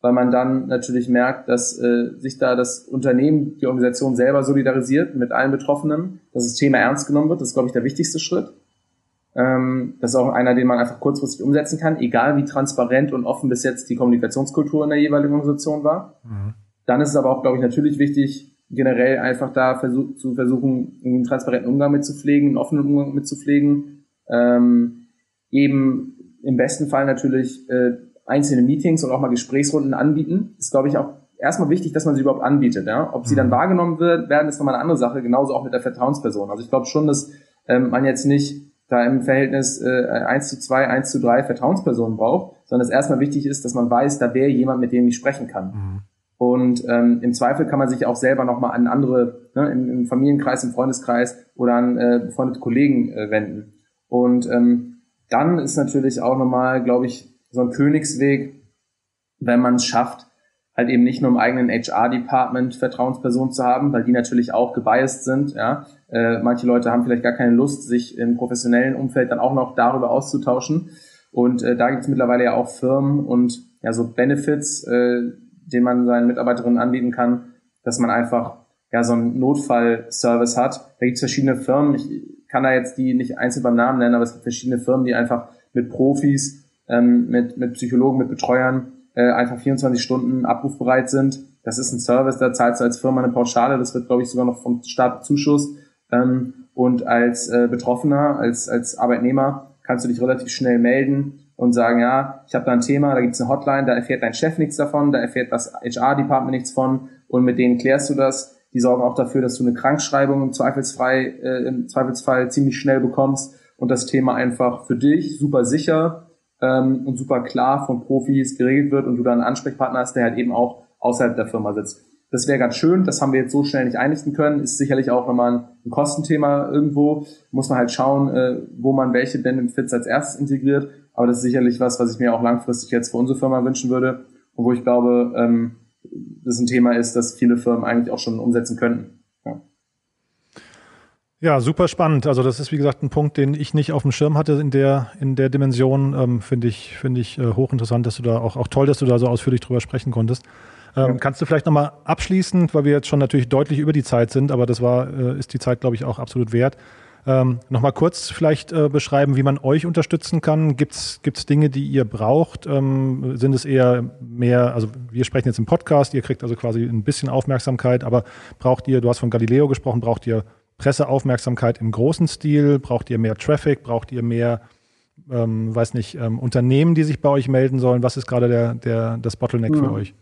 weil man dann natürlich merkt, dass äh, sich da das Unternehmen, die Organisation selber solidarisiert mit allen Betroffenen, dass das Thema ernst genommen wird. Das ist, glaube ich, der wichtigste Schritt. Ähm, das ist auch einer, den man einfach kurzfristig umsetzen kann, egal wie transparent und offen bis jetzt die Kommunikationskultur in der jeweiligen Organisation war. Mhm. Dann ist es aber auch, glaube ich, natürlich wichtig, generell einfach da versuch, zu versuchen, einen transparenten Umgang mitzupflegen, einen offenen Umgang mitzupflegen. Ähm, eben im besten Fall natürlich äh, einzelne Meetings und auch mal Gesprächsrunden anbieten. Ist, glaube ich, auch erstmal wichtig, dass man sie überhaupt anbietet. Ja? Ob sie dann mhm. wahrgenommen wird, werden, ist nochmal eine andere Sache, genauso auch mit der Vertrauensperson. Also ich glaube schon, dass ähm, man jetzt nicht da im Verhältnis äh, 1 zu 2, 1 zu 3 Vertrauenspersonen braucht, sondern es erstmal wichtig ist, dass man weiß, da wäre jemand, mit dem ich sprechen kann. Mhm. Und ähm, im Zweifel kann man sich auch selber nochmal an andere, ne, im, im, Familienkreis, im Freundeskreis oder an äh, befreundete Kollegen äh, wenden. Und ähm, dann ist natürlich auch nochmal, glaube ich, so ein Königsweg, wenn man es schafft, halt eben nicht nur im eigenen HR-Department Vertrauenspersonen zu haben, weil die natürlich auch gebiased sind. Ja? Äh, manche Leute haben vielleicht gar keine Lust, sich im professionellen Umfeld dann auch noch darüber auszutauschen. Und äh, da gibt es mittlerweile ja auch Firmen und ja so Benefits, äh, den man seinen Mitarbeiterinnen anbieten kann, dass man einfach ja so einen Notfallservice hat. Da gibt es verschiedene Firmen. Ich kann da jetzt die nicht einzeln beim Namen nennen, aber es gibt verschiedene Firmen, die einfach mit Profis, ähm, mit, mit Psychologen, mit Betreuern äh, einfach 24 Stunden abrufbereit sind. Das ist ein Service, da zahlst du als Firma eine Pauschale, das wird, glaube ich, sogar noch vom Staat Zuschuss. Ähm, und als äh, Betroffener, als, als Arbeitnehmer kannst du dich relativ schnell melden und sagen, ja, ich habe da ein Thema, da gibt es eine Hotline, da erfährt dein Chef nichts davon, da erfährt das HR-Department nichts von und mit denen klärst du das. Die sorgen auch dafür, dass du eine Krankschreibung im Zweifelsfall, äh, im Zweifelsfall ziemlich schnell bekommst und das Thema einfach für dich super sicher ähm, und super klar von Profis geregelt wird und du dann einen Ansprechpartner hast, der halt eben auch außerhalb der Firma sitzt. Das wäre ganz schön, das haben wir jetzt so schnell nicht einrichten können. Ist sicherlich auch nochmal ein Kostenthema irgendwo. Muss man halt schauen, äh, wo man welche Benefits als erstes integriert. Aber das ist sicherlich was, was ich mir auch langfristig jetzt für unsere Firma wünschen würde und wo ich glaube, ähm, das ein Thema ist, das viele Firmen eigentlich auch schon umsetzen könnten. Ja. Super spannend. Also das ist wie gesagt ein Punkt, den ich nicht auf dem Schirm hatte in der in der Dimension. Ähm, finde ich finde ich äh, hochinteressant, dass du da auch auch toll, dass du da so ausführlich drüber sprechen konntest. Ähm, ja. Kannst du vielleicht nochmal abschließend, weil wir jetzt schon natürlich deutlich über die Zeit sind, aber das war äh, ist die Zeit glaube ich auch absolut wert. Ähm, Nochmal kurz vielleicht äh, beschreiben, wie man euch unterstützen kann. Gibt es Dinge, die ihr braucht? Ähm, sind es eher mehr, also wir sprechen jetzt im Podcast, ihr kriegt also quasi ein bisschen Aufmerksamkeit, aber braucht ihr, du hast von Galileo gesprochen, braucht ihr Presseaufmerksamkeit im großen Stil? Braucht ihr mehr Traffic? Braucht ihr mehr, ähm, weiß nicht, ähm, Unternehmen, die sich bei euch melden sollen? Was ist gerade der, der, das Bottleneck hm. für euch?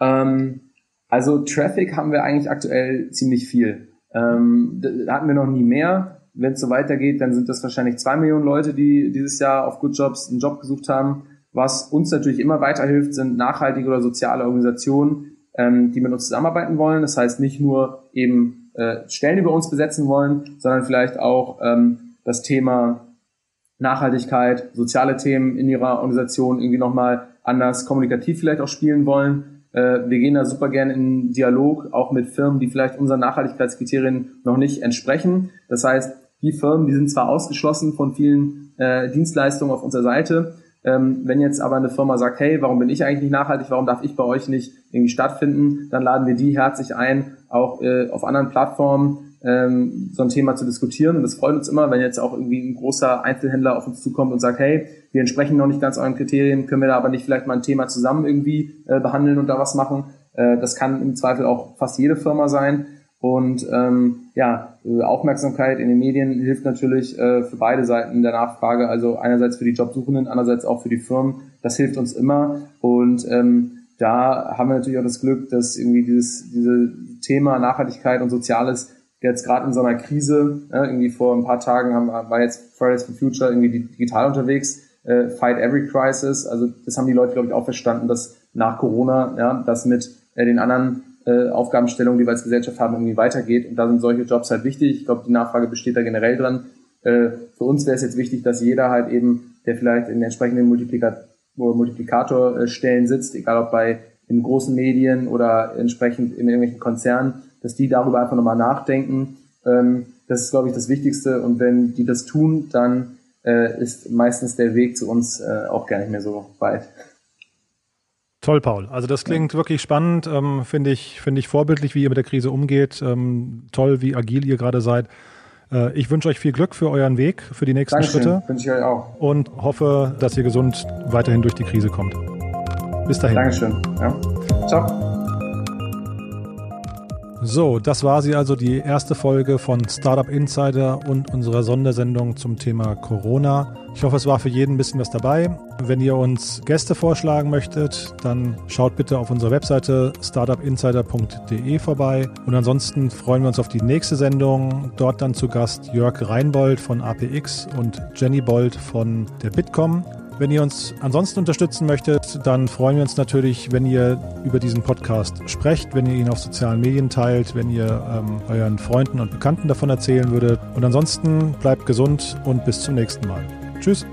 Ähm, also Traffic haben wir eigentlich aktuell ziemlich viel. Ähm, da hatten wir noch nie mehr wenn es so weitergeht, dann sind das wahrscheinlich zwei Millionen Leute, die dieses Jahr auf Good Jobs einen Job gesucht haben. Was uns natürlich immer weiterhilft, sind nachhaltige oder soziale Organisationen, ähm, die mit uns zusammenarbeiten wollen. Das heißt nicht nur eben äh, Stellen über uns besetzen wollen, sondern vielleicht auch ähm, das Thema Nachhaltigkeit, soziale Themen in ihrer Organisation irgendwie nochmal anders kommunikativ vielleicht auch spielen wollen. Äh, wir gehen da super gerne in Dialog, auch mit Firmen, die vielleicht unseren Nachhaltigkeitskriterien noch nicht entsprechen. Das heißt, die Firmen, die sind zwar ausgeschlossen von vielen äh, Dienstleistungen auf unserer Seite, ähm, wenn jetzt aber eine Firma sagt, hey, warum bin ich eigentlich nicht nachhaltig, warum darf ich bei euch nicht irgendwie stattfinden, dann laden wir die herzlich ein, auch äh, auf anderen Plattformen ähm, so ein Thema zu diskutieren. Und das freut uns immer, wenn jetzt auch irgendwie ein großer Einzelhändler auf uns zukommt und sagt, hey, wir entsprechen noch nicht ganz euren Kriterien, können wir da aber nicht vielleicht mal ein Thema zusammen irgendwie äh, behandeln und da was machen. Äh, das kann im Zweifel auch fast jede Firma sein. Und ähm, ja, Aufmerksamkeit in den Medien hilft natürlich äh, für beide Seiten der Nachfrage, also einerseits für die Jobsuchenden, andererseits auch für die Firmen. Das hilft uns immer. Und ähm, da haben wir natürlich auch das Glück, dass irgendwie dieses diese Thema Nachhaltigkeit und Soziales jetzt gerade in so einer Krise, äh, irgendwie vor ein paar Tagen haben, war jetzt Fridays for Future irgendwie digital unterwegs, äh, Fight Every Crisis. Also das haben die Leute, glaube ich, auch verstanden, dass nach Corona ja, das mit äh, den anderen äh, Aufgabenstellungen, die wir als Gesellschaft haben, irgendwie weitergeht. Und da sind solche Jobs halt wichtig. Ich glaube, die Nachfrage besteht da generell dran. Äh, für uns wäre es jetzt wichtig, dass jeder halt eben, der vielleicht in entsprechenden Multiplika Multiplikatorstellen sitzt, egal ob bei in großen Medien oder entsprechend in irgendwelchen Konzernen, dass die darüber einfach nochmal nachdenken. Ähm, das ist, glaube ich, das Wichtigste. Und wenn die das tun, dann äh, ist meistens der Weg zu uns äh, auch gar nicht mehr so weit. Toll, Paul. Also das klingt ja. wirklich spannend. Ähm, Finde ich, finde ich vorbildlich, wie ihr mit der Krise umgeht. Ähm, toll, wie agil ihr gerade seid. Äh, ich wünsche euch viel Glück für euren Weg, für die nächsten Dankeschön. Schritte. Wünsche ich euch auch. Und hoffe, dass ihr gesund weiterhin durch die Krise kommt. Bis dahin. Dankeschön. Ja. Ciao. So, das war sie also die erste Folge von Startup Insider und unserer Sondersendung zum Thema Corona. Ich hoffe, es war für jeden ein bisschen was dabei. Wenn ihr uns Gäste vorschlagen möchtet, dann schaut bitte auf unserer Webseite startupinsider.de vorbei. Und ansonsten freuen wir uns auf die nächste Sendung. Dort dann zu Gast Jörg Reinbold von APX und Jenny Bold von der Bitkom. Wenn ihr uns ansonsten unterstützen möchtet, dann freuen wir uns natürlich, wenn ihr über diesen Podcast sprecht, wenn ihr ihn auf sozialen Medien teilt, wenn ihr ähm, euren Freunden und Bekannten davon erzählen würdet. Und ansonsten bleibt gesund und bis zum nächsten Mal. Tschüss.